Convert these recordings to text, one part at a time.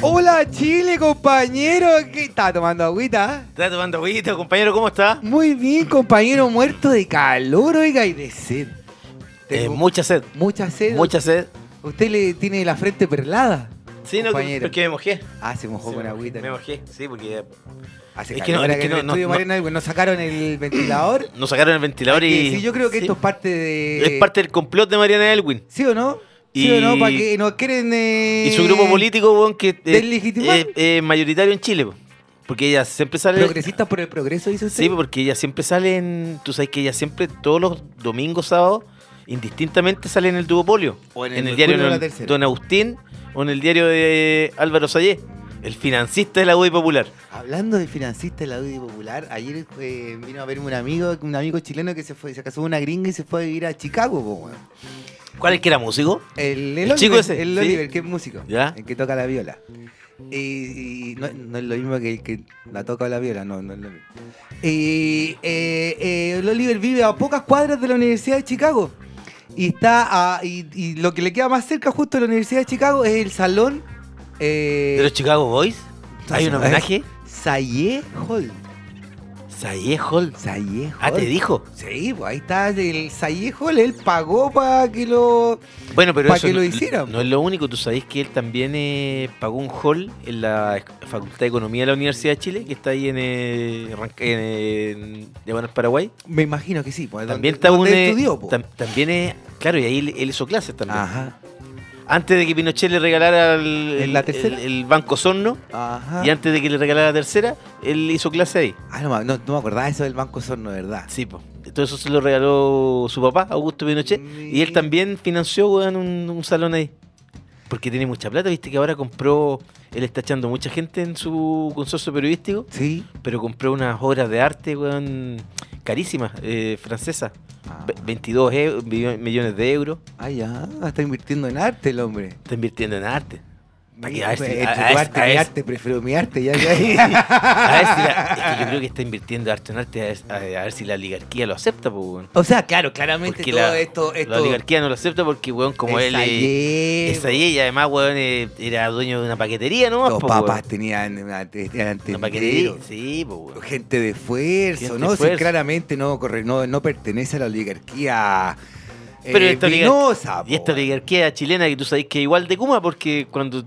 Hola Chile, compañero. ¿Qué está tomando agüita? ¿Estás tomando agüita, compañero? ¿Cómo está? Muy bien, compañero, muerto de calor, oiga, y de sed. Eh, mucha sed. mucha sed. Mucha sed. Usted le tiene la frente perlada. Sí, no, Compañero. porque me mojé. Ah, se mojó Sí, con me- agüita. Me mojé, sí, porque Hace Es que no- es que no- no- no- Mariana, porque nos sacaron el ventilador. nos sacaron el ventilador y... sí, yo creo que sí, esto es parte de. es parte del complot de Mariana Elwin. ¿Sí o no? ¿Sí Y- o no? Para que nos quieren. eh, Y su grupo político, weón, que eh, es eh, mayoritario en Chile. po. Porque ella siempre sale... Progresistas por el progreso, dice usted. Sí, porque ella siempre sale en... Tú sabes que ella siempre, todos los domingos, sábados, indistintamente sale en el duopolio. O en en el el diario de la Don- Agustín o en el diario de Álvaro Sayé, el financista de la UDI Popular. Hablando de financista de la UDI Popular, ayer eh, vino a verme un amigo, un amigo chileno que se fue, se casó con una gringa y se fue a vivir a Chicago, po, weón. ¿Cuál es que era músico? El, El chico ese, el sí. Oliver, que es músico, Ya. el que toca la viola. Y, y no, no es lo mismo que el que la toca la viola, no, no es lo mismo. Y eh, eh, el Oliver vive a pocas cuadras de la Universidad de Chicago. Y está a- y, y lo que le queda más cerca justo de la Universidad de Chicago es el salón eh, ¿De los Chicago Boys? ¿Hay un homenaje? Sayé Hall. Sayé Hall. Ah, te dijo. Sí, pues ahí está el Sayé Hall, él pagó para que lo... Bueno, pero Pa' eso que lo no, hicieran. no es lo único. Tú sabés que él también eh, pagó un hall en la Facultad de Economía de la Universidad de Chile, que está ahí en, eh, en, Paraguay. Me imagino que sí, pues También donde- está un... donde eh, estudió, po. tam- también es... Claro, y ahí él, él hizo clases también. Ajá, Antes de que Pinochet le regalara el, ¿En la el- tercera? el- el Banco Sorno, ajá. y antes de que le regalara la tercera, él hizo clase ahí. Ah, no, no, no me acordaba eso del Banco Sorno, ¿verdad? Sí, pues. Todo eso se lo regaló su papá, Augusto Pinochet. Y él también financió, weón, un, un salón ahí. Porque tiene mucha plata, viste que ahora compró, él está echando mucha gente en su consorcio periodístico, Sí. pero compró unas obras de arte, weón, carísimas, eh, francesas. Ah, Ve- 22 eu- millo- millones de euros. ah, ya, está invirtiendo en arte el hombre. Está invirtiendo en arte. Pa' que- Mira, a ver si- entre a- tu arte a mi arte, prefiero mi arte, ya, ya. a ver si la- es que yo creo que está invirtiendo arte en arte, a ver, a ver si la oligarquía lo acepta, pues, weón. o sea, claro, claramente Porque todo la, esto, la esto... oligarquía no lo acepta porque, weón, como es él... eh, Sayé, Es ahí, y además, weón, eh, era dueño de una paquetería, ¿no? Los papás tenían, una- eran Una paquetería. Sí, pues, weón. Gente de esfuerzo, Gente ¿no? de Si esfuerzo. claramente no, corre, no, no pertenece a la oligarquía Pero eh, esta, vinosa, y esta po. oligarquía chilena que tú sabes que es igual de Kuma porque cuando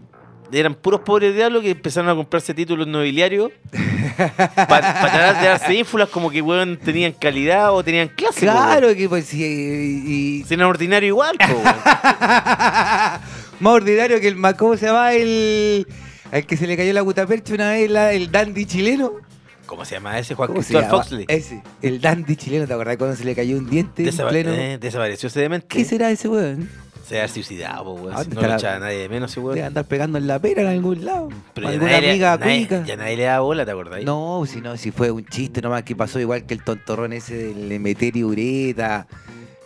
eran puros pobres diablos que empezaron a comprarse títulos nobiliarios para tratar de darse ínfulas como que weón tenían calidad o tenían clase. po. Claro que pues sí, y, Si eran ordinario igual, po, más ordinario que el ¿cómo se llama el al que se le cayó la gutapercha una vez la- el dandy chileno? ¿Cómo se llama ese? Juan ¿Cómo se Cristóbal? Foxley. Ese, el dandy chileno, ¿te acordás cuando se le cayó un diente en Desapa- pleno? eh, desapareció ese demente. ¿Qué será ese weón? Se haber suicidado, weón. ¿A Si no lo echaba nadie de menos weón. Debe andar pegando en la pera en algún lado. Pero alguna nadie, le- amiga nadie- cuica. ya nadie le da bola, ¿te acordás? No, si no, si fue un chiste nomás que pasó igual que el tontorrón ese del Emeterio Ureta,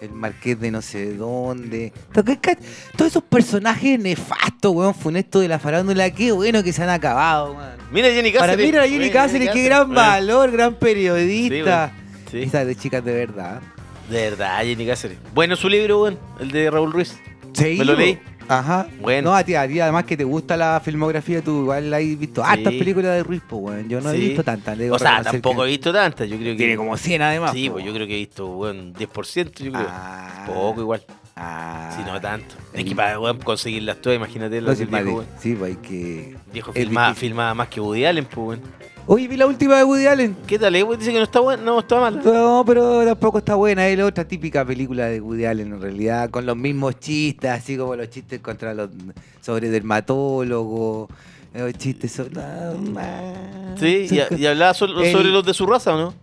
el marqués de no sé dónde. Todos esos personajes nefastos, weón, funestos de la farándula, qué bueno que se han acabado, weón. Mira Jenny Para Cáceres. mira a Jenny Cáceres, qué gran valor, gran periodista. Sí, Esa de chicas de verdad. de verdad, Jenny Cáceres. Bueno, su libro, weón, el de Raúl Ruiz. Sí. Me lo leí. Ajá. Bueno. No, a ti, a ti además que te gusta la filmografía, tú igual has visto Sí. hartas películas de Ruiz, pues, weón. Yo no he visto tantas. O sea, tampoco he visto tantas. Yo creo que. Tiene como 100 además. Sí, pues yo creo que he visto, weón, 10%, yo creo. Ah. Poco igual. Ah. Si no tanto. Es el- que para weón, conseguirlas todas, imagínate No, sí, del viejo, weón. Sí, pues hay que. Viejo es filmaba, difícil. filmaba más que Woody Allen, pues, weón. Oye, vi la última de Woody Allen. ¿Qué tal, eh? Dice que no está buena, no está mala. No, pero tampoco está buena. Es la otra típica película de Woody Allen, en realidad, con los mismos chistes, así como los chistes contra los sobre dermatólogos, los chistes sobre. no. Sí, y, y hablaba so- El- sobre los de su raza, ¿o no?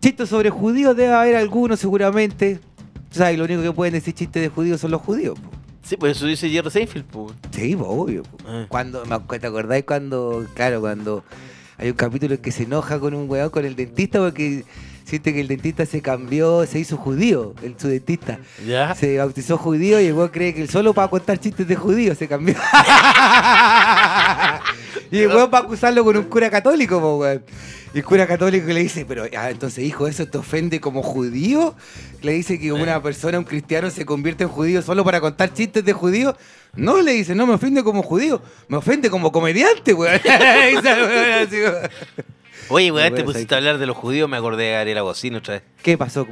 Chistes sobre judíos debe haber algunos, seguramente. O sea, y lo único que pueden decir chistes de judíos son los judíos. po. Sí, pues eso dice Jerry Seinfeld, pues. Sí, obvio. po. Ah. Cuando, ¿Te acordáis cuando, claro, cuando hay un capítulo en que se enoja con un weón, con el dentista, porque siente que el dentista se cambió, se hizo judío, el, su dentista. Ya. Se bautizó judío y el weón cree que él solo para contar chistes de judíos se cambió. y el weón para acusarlo con un cura católico, po, weón. Y el cura católico le dice, pero ah, entonces hijo, ¿eso te ofende como judío? Le dice que una persona, un cristiano, se convierte en judío solo para contar chistes de judíos. No, le dice, no me ofende como judío, me ofende como comediante, weón. Oye, weón, te pusiste a hablar de los judíos, me acordé de Gabriela Bocino otra vez. ¿Qué pasó?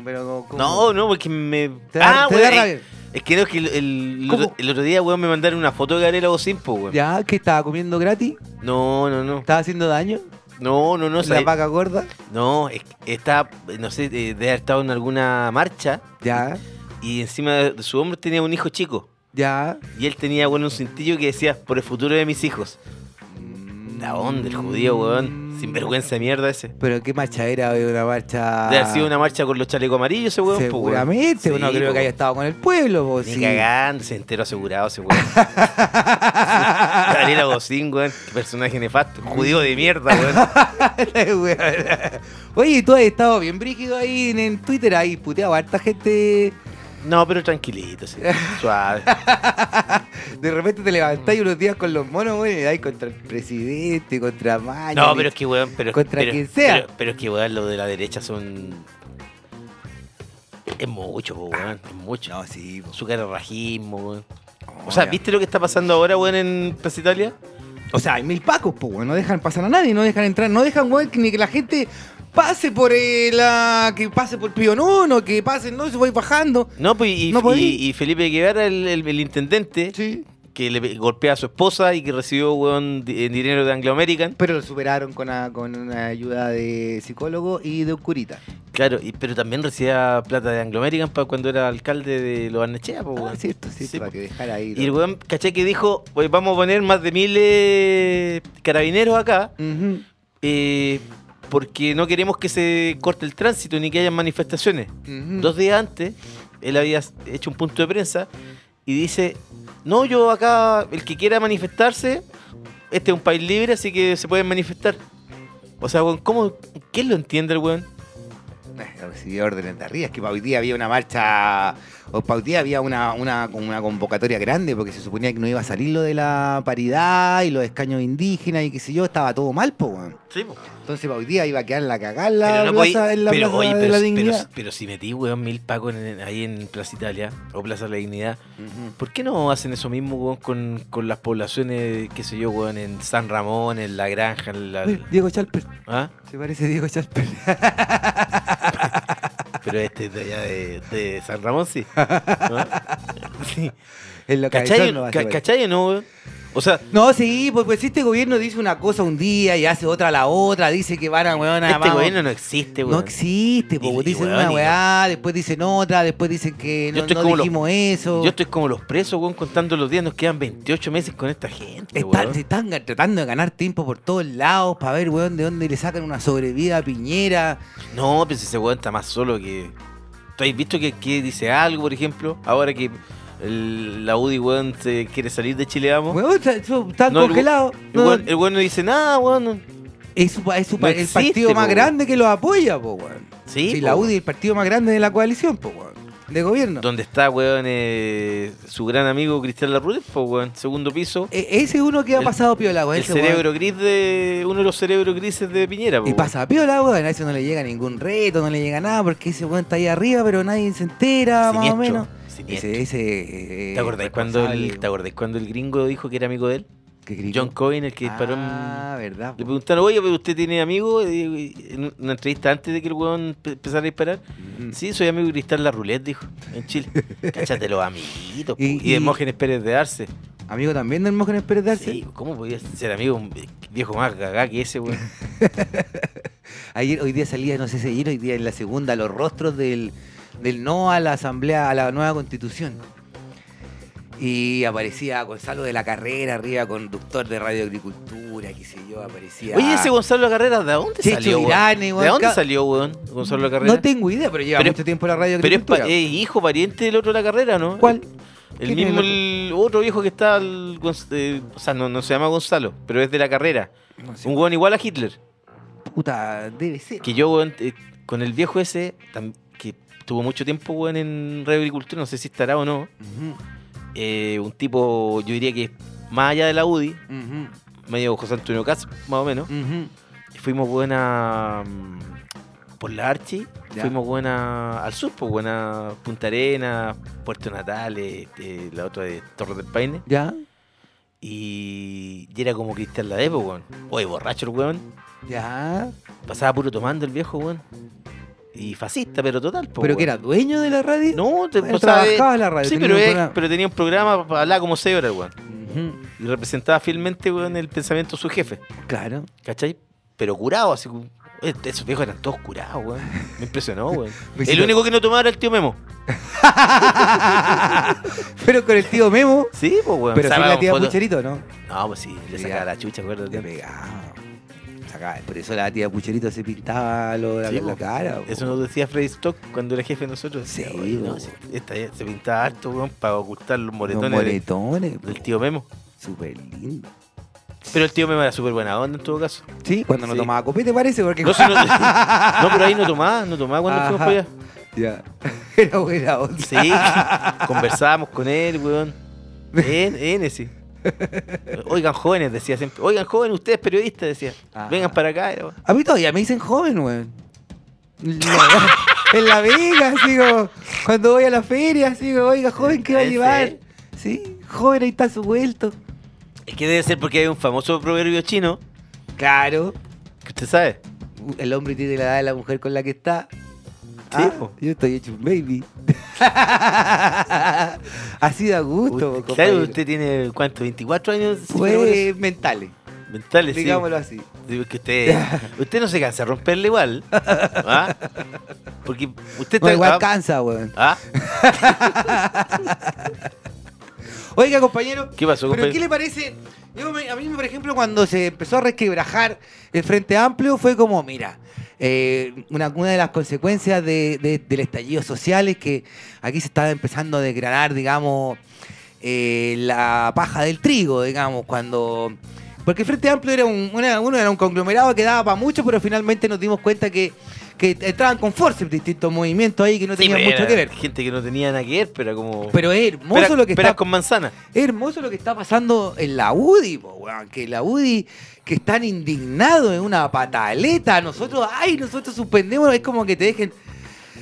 No, no, porque me. ¿Te da- ah, te da rabia? es, que no, es que el, el, ¿Cómo? el otro día, weón, me mandaron una foto de Gabriela Bocín, pues, weón. ¿Ya? ¿Qué estaba comiendo gratis? No, no, no. ¿Estaba haciendo daño? No, no, no. ¿La vaca gorda? No, es está, no sé, de, de haber estado en alguna marcha Ya, y encima de su hombro tenía un hijo chico. ya. Y él tenía, bueno, un cintillo que decía, por el futuro de mis hijos. La onda, el judío, weón. Sin vergüenza de mierda ese. Pero qué marcha era, de una marcha. Debe haber sido una marcha con los chalecos amarillos ese weón, pues, weón. Seguramente, Sí, no creo po. que haya estado con el pueblo, po, Ni sí. cagando, se enteró asegurado ese weón. Gabriela Bocín, weón. Qué personaje nefasto. Judío de mierda, weón. Oye, tú has estado bien brígido ahí en, en Twitter, ahí puteado a harta gente. No, pero tranquilito, sí. Suave. De repente te levantás unos días con los monos, güey, y dais contra el presidente, contra Maña. No, pero es que, weón, pero, Contra pero- quien sea. Pero, pero es que, weón, lo de la derecha son. Es mucho, weón. Es mucho. No, sí, po. Su cararrajismo, weón. O sea, ya. ¿viste lo que está pasando ahora, weón, en Plaza Italia? O sea, hay mil pacos, pues, güey, no dejan pasar a nadie, no dejan entrar, no dejan, güey, que ni que la gente pase por eh, la. que pase por Pío Nono, que pase, no, se va bajando. No, pues y, No y- podí. y Felipe Guevara, el, el- el intendente, Sí. que le pe- golpea a su esposa y que recibió, weón, di- dinero de Anglo American. Pero lo superaron con, una- con una ayuda de psicólogo y de un curita. Claro, y- pero también recibía plata de Anglo American para cuando era alcalde de Los Barnechea, pues, Ah, weón. cierto, cierto, Sí, para po. que dejara ahí. Y el weón, caché que dijo, pues vamos a poner más de mil eh, carabineros acá, Ujú. eh, porque no queremos que se corte el tránsito ni que haya manifestaciones. Dos días antes, él había hecho un punto de prensa y dice, no, yo acá, el que quiera manifestarse, este es un país libre, así que se pueden manifestar. O sea, ¿cómo? ¿Quién lo entiende el weón? Eh, Recibió órdenes de arriba. Es que hoy día había una marcha. O día había una, una, una convocatoria grande porque se suponía que no iba a salir lo de la paridad y los escaños indígenas y qué sé yo. Estaba todo mal, pues, weón. Sí, po. Entonces día iba a quedar la cagada en la Pero, no en la pero, plaza oye, de pero, la pero- dignidad. pero si metí, weón, mil pacos en- ahí en Plaza Italia o Plaza de la Dignidad. ¿por qué no hacen eso mismo, weón, con, con las poblaciones, qué sé yo, weón, en San Ramón, en La Granja, en la... Uy, Diego Chalper. ¿Ah? Se parece a Diego Chalper. Pero este es de allá de, de San Ramón, sí. ¿No? sí. En lo ¿Cachai, cabezón no va a ca- ser. ¿Cachai o no, weón? O sea, No, sí, pues, pues este gobierno dice una cosa un día y hace otra la otra, dice que van a weón a este vamos- gobierno no existe, weón. No existe, y dicen weón, una y- weá, después dicen otra, después dicen que no, no los- dijimos eso. Yo estoy como los presos, weón, contando los días. Nos quedan 28 meses con esta gente, Están, se están tratando de ganar tiempo por todos lados para ver, weón, de dónde le sacan una sobrevida a Piñera. No, pero si ese weón está más solo que. ¿Tú has visto que, que dice algo, por ejemplo? Ahora que el- la UDI, weón, se quiere salir de Chile, vamos. Weón, está- No, el No, weón, el weón no dice nada, weón. es su, es su no el existe, partido po, más weón. grande que los apoya, po, weón. Sí, Sí, po, la. UDI es el partido más grande de la coalición, po, weón. De gobierno. Donde está, weón, eh, su gran amigo Cristian Larruel, pues, weón, segundo piso. E- ese es uno que ha El- pasado piola, weón. El ese weón. cerebro gris de. Uno de los cerebros grises de Piñera, Y pasa piola, weón. A ese no le llega ningún reto, no le llega nada, porque ese weón está ahí arriba, pero nadie se entera, más o menos. Ese, ese. eh, ¿Te acordáis cuando, el. ¿Te acordáis cuando el gringo dijo que era amigo de él? John Coyne, el que disparó en- Ah, verdad. Le preguntaron, oye, pero usted tiene amigos en una entrevista antes de que el pe- empezara a disparar. Mm. Sí, soy amigo de Cristal La Roulette, dijo, en Chile. Cáchate los amiguitos. Y- Y, y- de Mógenes Pérez de Arce. Amigo también del Mógenes Pérez de Arce. Sí, ¿cómo podía ser amigo de un viejo más gagá que ese, weón? Ayer, hoy día salía, no sé si ayer, hoy día en la segunda, los rostros del, del no a la asamblea, a la nueva constitución. Y aparecía Gonzalo de la Carrera arriba, conductor de Radio Agricultura, qué sé yo, aparecía. Oye, ese Gonzalo Carrera, ¿de dónde Checho salió? Irane, ¿De dónde salió, weón? Gonzalo Carrera. No tengo idea, pero lleva Pero- mucho tiempo en la Radio Pero es, Agricultura. hijo pariente del otro de la carrera, ¿no? ¿Cuál? El ¿Quién es mismo, el otro viejo que está, el eh, o sea, no, no se llama Gonzalo, pero es de la carrera. No sé, Un weón igual a Hitler. puta, debe ser. Que yo, weón, eh, con el viejo ese, que tuvo mucho tiempo, weón, en Radio Agricultura, no sé si estará o no. Eh, un tipo, yo diría que más allá de la UDI, medio José Antonio Katz, más o menos. Y fuimos buena mm, por la Archi, Ya. fuimos buena al sur, pues buena Punta Arena, Puerto Natales, eh, la otra de Torres del Paine. ¿Ya? Y, y era como Cristian Ladé, pues, weón. Oye, borracho el weón. ¿Ya? Pasaba puro tomando el viejo, weón. Y fascista, pero total, pues. ¿Pero que era dueño de la radio? No, te, Bueno, o sea, trabajaba en la radio, Sí, pero, es- pero tenía un programa para hablar como 6 horas, weón. Y representaba fielmente, weón, el pensamiento de su jefe. Claro. ¿Cachai? Pero curado, así como. eh, Esos viejos eran todos curados, weón. Me impresionó, weón. El único que no tomaba era el tío Memo. Pero con el tío Memo. Sí, pues, weón. Pero sí la tía Pucherito, ¿no? No, pues sí, le sacaba la chucha, Le acuérdate. pegaba. Por eso la tía Pucherito se pintaba lo, la, Sí, la cara. po. Eso nos decía Freddy Stock cuando era jefe de nosotros. Sí, Decía, "Oye, no, po. si esta ya se pintaba harto, weón, para ocultar los Los moretones del- moretones. del tío Memo. Súper lindo. Pero el tío Memo era súper buena onda en todo caso. Sí, cuando no Sí. tomaba copete parece, porque... No, si no, no, pero ahí no tomaba, no tomaba cuando fuimos para allá. Ya. Era buena onda. Sí, conversábamos con él, weón. En, en sí. Oigan, jóvenes, decía siempre. Oigan, jóvenes, ustedes periodistas, decía. Ajá. Vengan para acá. weón. A mí todavía me dicen joven, weón. en la Vega, como, cuando voy a la feria, como, oiga, joven, ¿qué va a ¿En llevar? Sí, joven, ahí está su vuelto. Es que debe ser porque hay un famoso proverbio chino, Claro, que usted sabe. el hombre tiene la edad de la mujer con la que está. Ah, yo estoy hecho un baby. Así da gusto, Usted- claro, usted tiene, ¿cuánto? ¿24 años? Fue mentales, mentales, sí. digámoslo así. Que usted, usted no se cansa de romperle igual. ¿Ah? Porque usted No, igual ah, cansa, weón. ¿Ah? Oiga, compañero. ¿Qué pasó, ¿Pero compañero? qué le parece? Yo a mí, por ejemplo, cuando se empezó a resquebrajar el Frente Amplio, fue como, mira, eh, una, una de las consecuencias de- de- del estallido social es que aquí se estaba empezando a desgranar, digamos, eh, la paja del trigo, digamos, cuando... Porque el Frente Amplio era un, uno era un conglomerado que daba para mucho, pero finalmente nos dimos cuenta que, que entraban con fuerza distintos movimientos ahí que no tenían mucho que ver. Gente que no tenía nada que ver, pero como. Pero es hermoso Pera- lo que está con manzana. es hermoso lo que está pasando en la UDI, po, weón, que la UDI que están indignados en una pataleta, nosotros, ay, nosotros suspendemos, es como que te dejen,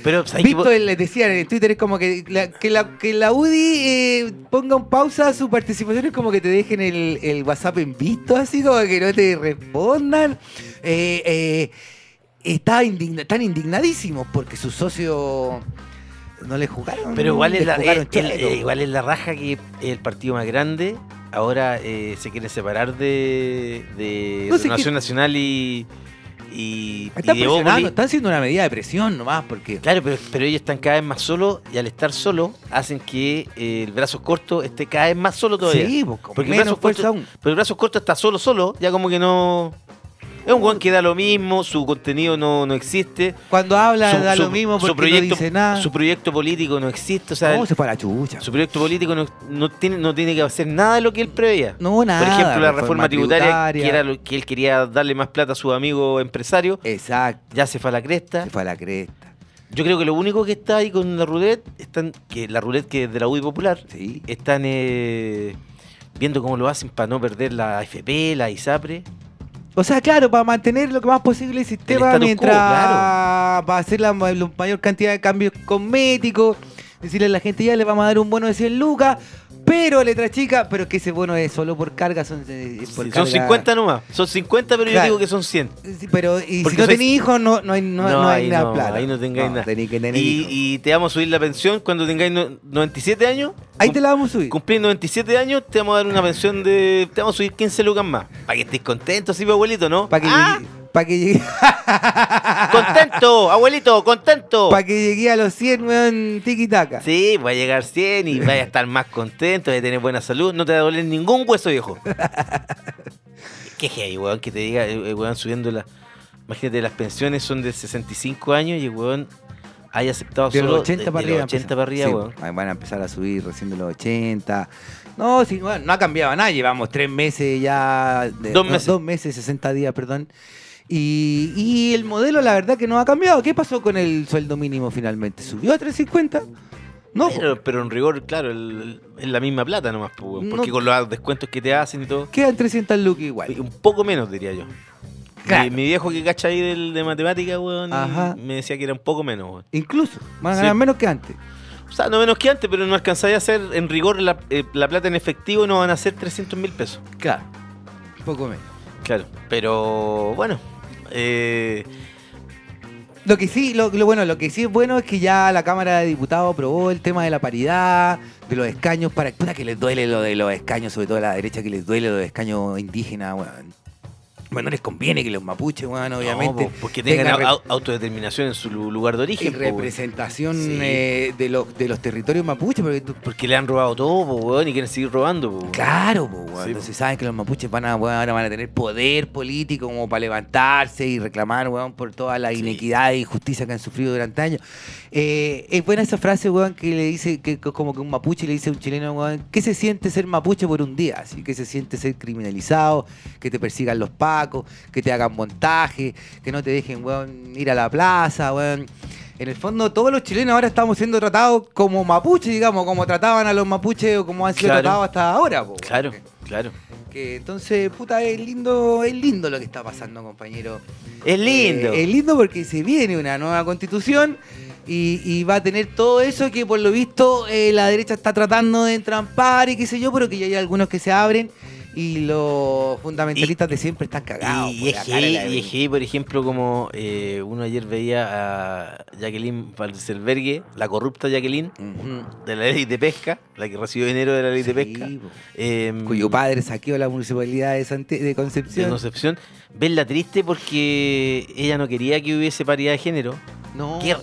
Pero, visto, les decía en Twitter, es como que la, que la, que la UDI eh, ponga en pausa su participación, es como que te dejen el, el WhatsApp en visto, así como que no te respondan. Eh, eh, está indigna- están indignadísimos porque sus socios no le jugaron. Pero igual es, la, eh, cheto. eh, igual es la raja que el partido más grande ahora eh, se quiere separar de, de No sé qué- Nacional y, y, y Están de Bópoli. están haciendo una medida de presión nomás, porque Claro, pero, pero ellos están cada vez más solos y al estar solos hacen que eh, el brazo corto esté cada vez más solo todavía. Sí, pues, Porque el menos brazo corto- aún. Pero el brazo corto está solo, solo, ya como que no... Es un guan que da lo mismo, su contenido no, no existe. Cuando habla su, da su- lo mismo su porque proyecto, no dice nada. Su proyecto político no existe, o sea, ¿Cómo el- se fue a la chucha? su proyecto político no, no tiene, no tiene que hacer nada de lo que él preveía. No, nada. Por ejemplo, la reforma, reforma tributaria, tributaria. que era lo que él quería darle más plata a su amigo empresario, Exacto. ya se fue a la cresta. Se fue a la cresta. Yo creo que lo único que está ahí con la roulette, están, que la roulette que es de la UDI Popular, Sí. están eh, viendo cómo lo hacen para no perder la AFP, la ISAPRE. O sea, claro, para mantener lo que más posible el sistema quo, mientras claro. para hacer la, la mayor cantidad de cambios cosméticos, decirle a la gente ya le vamos a dar un bono de 100 lucas, Pero letra chica, pero que ese bono es solo por carga, son, eh, es por Sí, son carga. 50 nomás. Son 50, pero yo digo que son 100. Sí, pero y Porque si no soy- tenés hijos, no, no hay, no, no hay nada plata. Ahí no tengáis nada. tenés que tener y, te vamos a subir la pensión cuando tengáis no- 97 años. Ahí te la vamos a subir. Cumplís 97 años, te vamos a dar una pensión de. Te vamos a subir 15 lucas más. Para que estés contento, sí, abuelito, ¿no? Para que, ¡Ah! Llegue, pa' que, llegue, ¡Contento! ¡Abuelito, contento! pa' que llegue a los 100, weón, tiki-taka. Sí, va a llegar 100 y vaya a estar más contento, vas a tener buena salud, no te va a doler ningún hueso viejo. Qué hay, weón, que te diga, eh, weón, subiendo la. Imagínate, las pensiones son de 65 años y el weón haya aceptado De solo los 80 de- para de arriba. los 80 empieza. para arriba, Sí, weón. Van a empezar a subir recién de los 80. No, sí, bueno, no ha cambiado nada. Llevamos tres meses ya. de- Dos no, meses. Dos meses, 60 días, perdón. Y, y el modelo, la verdad, que no ha cambiado. ¿Qué pasó con el sueldo mínimo finalmente? ¿Subió a 350? No. Pero, pero en rigor, claro, es la misma plata nomás, porque No. con los descuentos que te hacen y todo. Quedan 300 lucas igual. Un poco menos, diría yo. Claro. Mi, mi viejo que cacha ahí del- de matemática, weón, Ajá. me decía que era un poco menos, weón. Incluso. Van a Sí. ganar menos que antes. O sea, no menos que antes, pero no alcanzáis a hacer en rigor la, eh, la plata en efectivo, no van a ser 300 mil pesos. Claro. Poco menos. Claro, pero bueno. Eh, Lo que sí, lo, bueno, lo que sí es bueno es que ya la Cámara de Diputados aprobó el tema de la paridad, de los escaños para que les duele lo de los escaños, sobre todo a la derecha que les duele lo de escaños indígenas, weón. Bueno, no les conviene que los mapuches, weón, obviamente. no, porque tengan tengan au- autodeterminación en su lu- lugar de y origen. weón. representación Sí. eh, de, los, de los territorios mapuches, porque tú- Porque le han robado todo, po, weón, y quieren seguir robando. po. Claro, po, weón. Sí, entonces saben que los mapuches van a, weón, van a tener poder político como para levantarse y reclamar, weón, por toda la inequidad e injusticia que han sufrido durante años. Eh, es buena esa frase, weón, que le dice, que que como que un mapuche le dice a un chileno, weón, ¿qué se siente ser mapuche por un día? Así que se siente ser criminalizado, que te persigan los pacos, que te hagan montaje, que no te dejen, weón, ir a la plaza, weón. En el fondo, todos los chilenos ahora estamos siendo tratados como mapuches, digamos, como trataban a los mapuches o como han sido Claro. tratados hasta ahora, po. Claro, claro. Que entonces, puta, es lindo, es lindo lo que está pasando, compañero. Es lindo. Eh, es lindo porque se viene una nueva constitución y, y va a tener todo eso que por lo visto eh, la derecha está tratando de entrampar y qué sé yo, pero que ya hay algunos que se abren y los fundamentalistas de siempre están cagados. Y, por y por ejemplo, como eh, uno ayer veía a Jacqueline Valselbergue, la corrupta Jacqueline, de la ley de pesca, la que recibió dinero de la ley de pesca, em, Cuyo padre saqueó la municipalidad de, Sante- de de Concepción. Concepción, verla triste porque ella no quería que hubiese paridad de género. No. ¿Qué-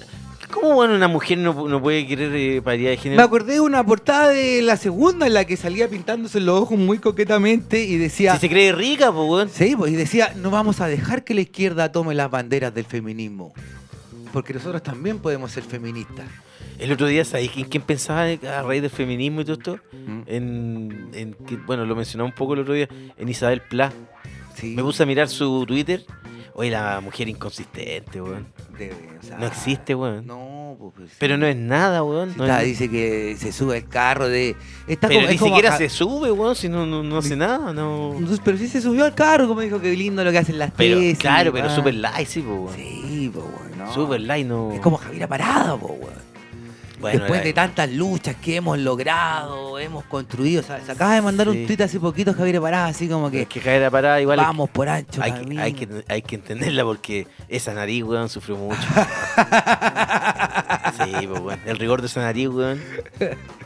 ¿Cómo bueno, una mujer no, no puede querer eh, paridad de Me género? acordé de una portada de la segunda en la que salía pintándose los ojos muy coquetamente y decía... Si se cree rica, pues, weón. Sí, pues, y decía, no vamos a dejar que la izquierda tome las banderas del feminismo. Porque nosotros también podemos ser feministas. El otro día, ¿sabéis en quién pensaba a raíz del feminismo y todo esto? Mm. En, en bueno, lo mencionaba un poco el otro día, en Isabel Pla. Sí, Me puse a mirar su Twitter. Oye, la mujer inconsistente, weón. debe, o sea, No existe, weón. No, pues, pues, sí. Pero no es nada, weón. No está, es- dice que se sube el carro de... Está pero como- ni es siquiera se sube, weón, si no, no, no hace nada, no. Entonces, Pero sí se subió al carro, como dijo que lindo lo que hacen las Pero, tesis. claro, pero super light, sí, po, weón. Sí, pues, bueno. Super light, no. Es como Javier Parada, pues, weón. Bueno, Después la- de tantas luchas que hemos logrado, hemos construido. o sea, se acaba de mandar Sí. un tuit hace poquito Javier Parada, así como que Es que a parada igual vamos por ancho. hay, que, hay, que, hay que entenderla porque esa nariz, weón, sufrió mucho. sí, pues, weón. El rigor de esa nariz, weón,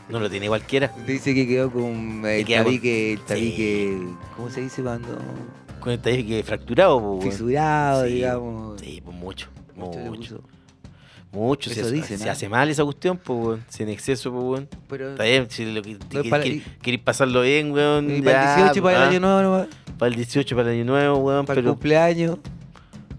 no lo tiene cualquiera. Dice que quedó con el Que queda con- tabique, el Sí. tabique, ¿cómo se dice cuando? Con el tabique fracturado, pues, weón. Fisurado, Sí, digamos. Sí, pues mucho. Mucho Mucho. Mucho. Se, Eso hace- dicen, se ¿ah? hace mal esa cuestión, pues, weón. Si en exceso, pues, weón. Pero Está bien, si lo que, No, que- para- pasarlo bien, weón. y para el ya, 18 y para el ah, año nuevo, nomás, Para el 18, para el año nuevo, weón. para el Pero, cumpleaños.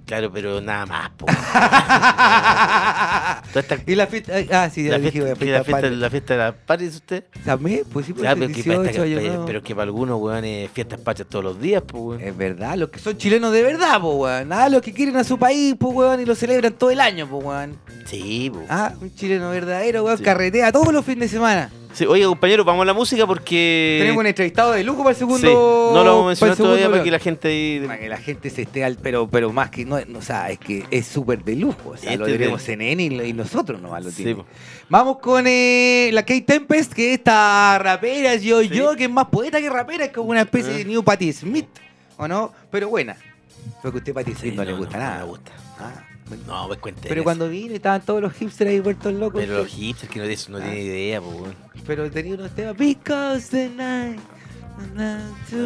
Claro, pero nada más, esta- y la fiesta, ah, sí, ya la, dije, fiesta, fiesta, la, fiesta, la fiesta de la patria, usted. También, pues sí, pues pero, que para 18 esta- año pero- nuevo. pero que para algunos, weón, es fiestas patrias todos los días, pues, weón. Es verdad, los que son chilenos de verdad, pues, weón. Ah, los que quieren a su país, pues, weón, y lo celebran todo el año, pues, weón. Sí, pues. Ah, un chileno verdadero, weón, Sí. carretea todos los fines de semana. Sí, oye, compañero, vamos a la música porque. Tenemos un entrevistado de lujo para el segundo. Sí, no lo vamos a mencionar para todavía para que la gente ahí. Para que la gente se esté al. Pero, pero más que no, no, o sea, es que es súper de lujo. O sea, Este lo tenemos en N y, y nosotros nomás lo tenemos. Vamos con eh, la Kate Tempest, que esta rapera yo, yo, que es más poeta que rapera, es como una especie de New Patti Smith, ¿o no? Pero buena. Porque a usted Patti Smith no, le gusta no, nada. No me gusta. Ah. No, pues cuente. pero cuando vine estaban todos los hipsters ahí vueltos locos. Pero los hipsters que no, eso no Ah. tienen idea, pues, weón. Pero tenía unos temas. Because the night.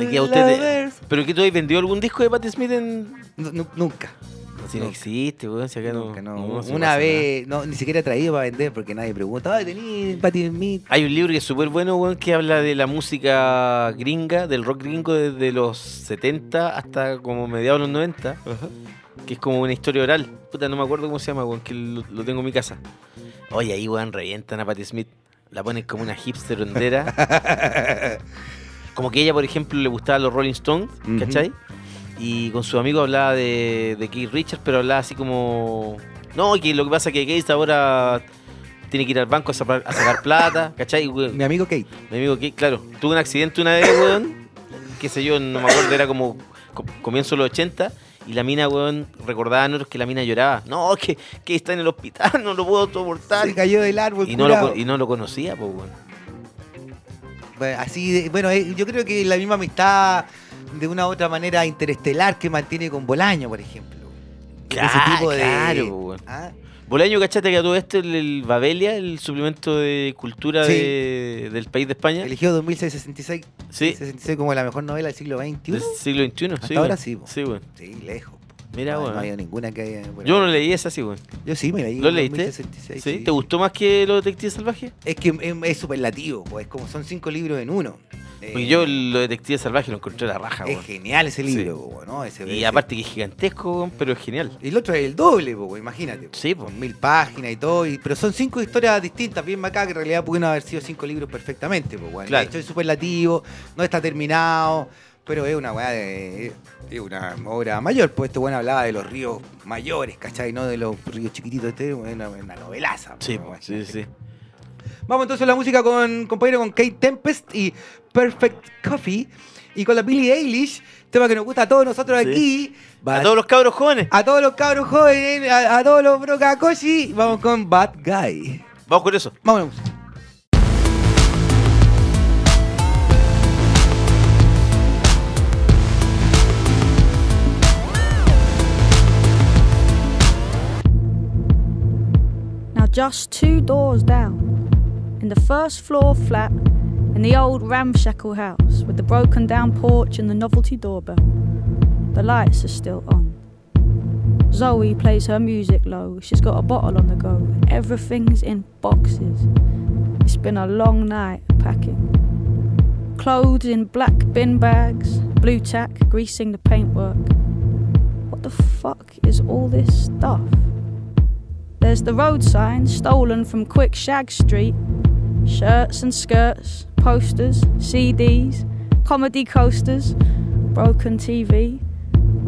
Aquí a usted te-. ¿Pero que tú has vendido algún disco de Patti Smith en.? Nu- nu- nunca. Si no existe, weón. Si acá. Nunca, no. Una vez, no, ni siquiera traído para vender porque nadie pregunta, ay, tení Patti Smith. Hay un libro que es súper bueno, weón, que habla de la música gringa, del rock gringo desde los 70 hasta como mediados de los 90, que es como una historia oral. Puta, no me acuerdo cómo se llama, weón, que lo, lo tengo en mi casa. Oye, ahí, weón, revientan a Patti Smith. La ponen como una hipster hondera. como que ella, por ejemplo, le gustaban los Rolling Stones. ¿cachai? Y con su amigo hablaba de, de Keith Richards, pero hablaba así como... No, que lo que pasa es que Keith ahora tiene que ir al banco a sacar, a sacar plata, ¿cachai? weón? Mi amigo Kate. Mi amigo que, claro, tuvo un accidente una vez, weón. Qué sé yo, no me acuerdo, era como co- comienzo de los 80. Y la mina, weón, recordaba a nosotros que la mina lloraba. No, que, que está en el hospital, no lo puedo soportar. Se cayó del árbol. Y no, lo, y no lo conocía, pues, weón. Bueno, así de- bueno, eh, yo creo que la misma amistad de una u otra manera interestelar que mantiene con Bolaño, por ejemplo. Claro, Ese tipo de. claro, weón. ¿Ah? Bolaño, cachate que a todo esto el, el Babelia, el suplemento de cultura Sí. de- del país de España, Eligió 2066 sí, 66 como la mejor novela del siglo XXI. del siglo XXI. Hasta sí, ahora sí, weón. Sí, lejos. Mira, no, weón. no había ninguna que haya. bueno, Yo no leí esa, sí, weón. Yo sí me leí. ¿Lo leíste? 2066, ¿Sí? sí. ¿Te gustó más que Los Detectives Salvajes? Es que es, es superlativo, pues como son cinco libros en uno. Eh, Porque yo Los Detectives Salvajes lo encontré a la raja, es genial ese Sí. libro, po, ¿no? Ese, Y ese- aparte que es gigantesco, pero es genial. Y el otro es el doble, po, imagínate. Sí. Con mil páginas y todo. y- pero son cinco historias distintas, bien acá, que en realidad pudieron haber sido cinco libros perfectamente. Weón. Claro. Hecho, es superlativo, no está terminado, pero es una weá de. Es una obra mayor, pues este weón hablaba de los ríos mayores, ¿cachai? No de los ríos chiquititos. Este es una, una novelaza. Sí, po, weón. sí, sí. Vamos entonces a la música con compañero con Kate Tempest y Perfect Coffee. Y con la Billie Eilish, tema que nos gusta a todos nosotros Sí. aquí. A todos los cabros jóvenes. a todos los cabros jóvenes, a, a todos los brocacoshi, vamos con Bad Guy. Vamos con eso. Vamos just two doors down, in the first floor flat, in the old ramshackle house with the broken down porch and the novelty doorbell, the lights are still on. Zoe plays her music low, she's got a bottle on the go, everything's in boxes. It's been a long night packing. Clothes in black bin bags, blue tack greasing the paintwork. What the fuck is all this stuff? There's the road sign stolen from Quick Shag Street. Shirts and skirts, posters, CDs, comedy coasters, broken TV.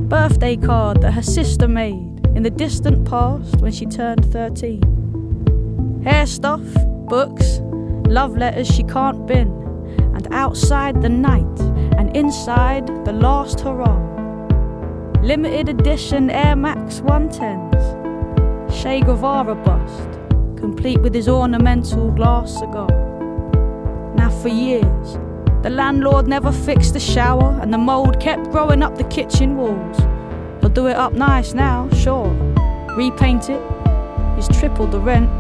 Birthday card that her sister made in the distant past when she turned 13. Hair stuff, books, love letters she can't bin. And outside the night, and inside the last hurrah. Limited edition Air Max 110s. Che Guevara bust, complete with his ornamental glass cigar. Now, for years, the landlord never fixed the shower, and the mould kept growing up the kitchen walls. He'll do it up nice now, sure. Repaint it, he's tripled the rent,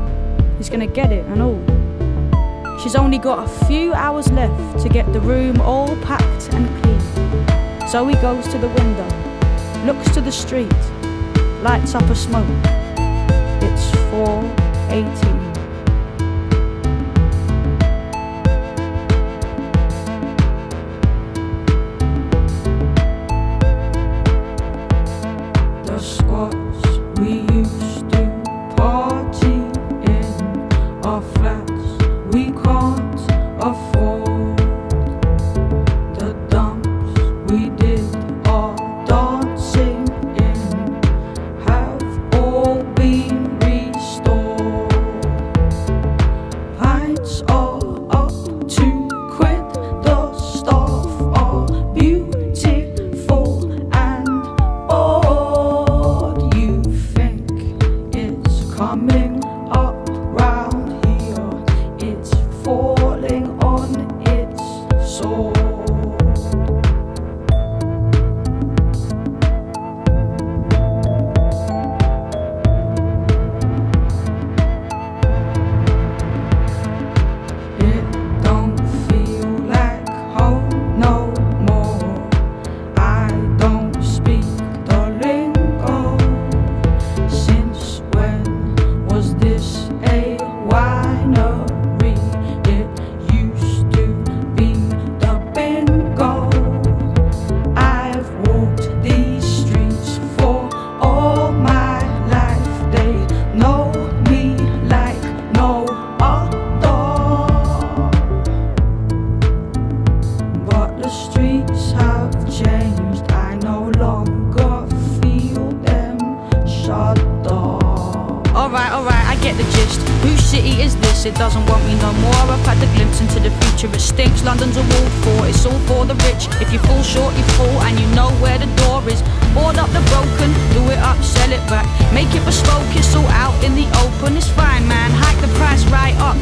he's gonna get it and all. She's only got a few hours left to get the room all packed and clean. Zoe goes to the window, looks to the street, lights up a smoke. It's 418. city is this? It doesn't want me no more. I've had a glimpse into the future, it stinks. London's a wall for, it's all for the rich. If you fall short, you fall, and you know where the door is. Board up the broken, do it up, sell it back. Make it bespoke, it's all out in the open. It's fine, man, hike the price right up.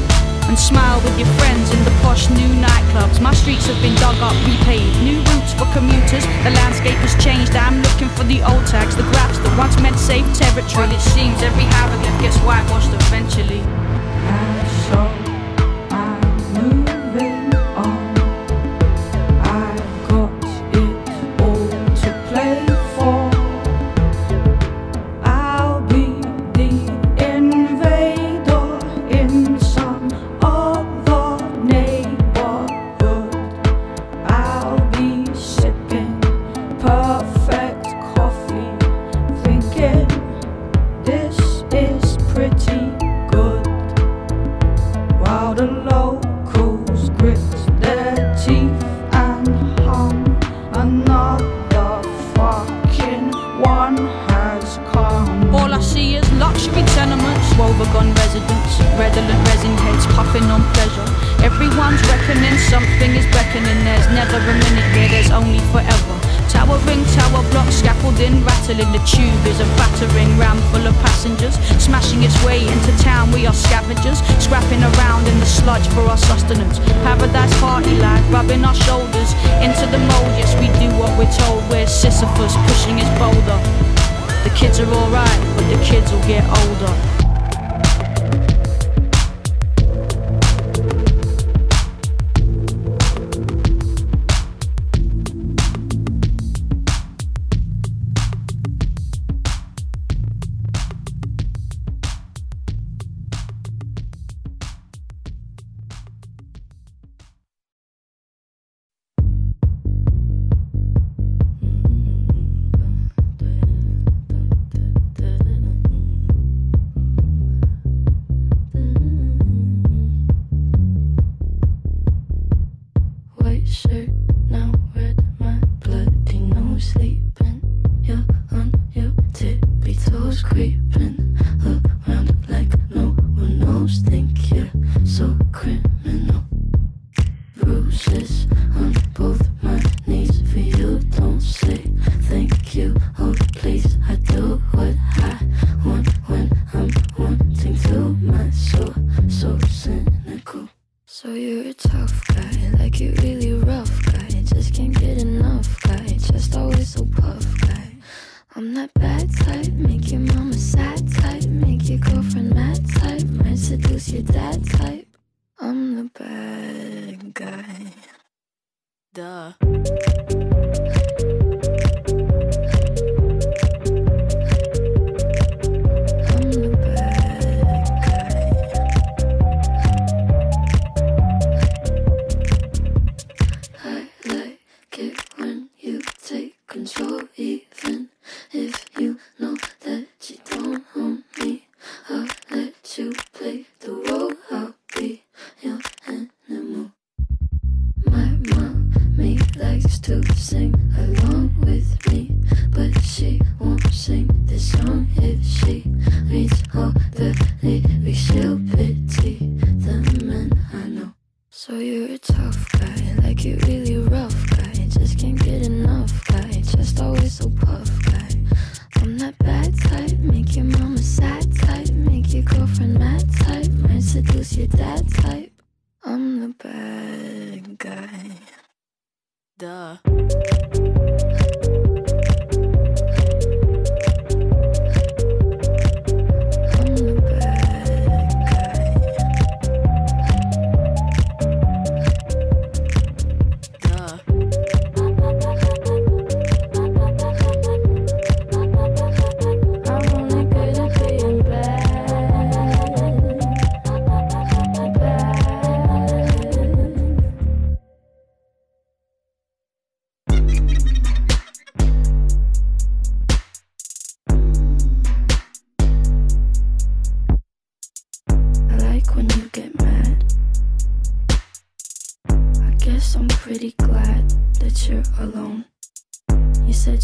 And smile with your friends in the posh new nightclubs. My streets have been dug up, repaved. New routes for commuters, the landscape has changed. I'm looking for the old tags, the graphs that once meant safe territory. But it seems every arrogant gets whitewashed eventually.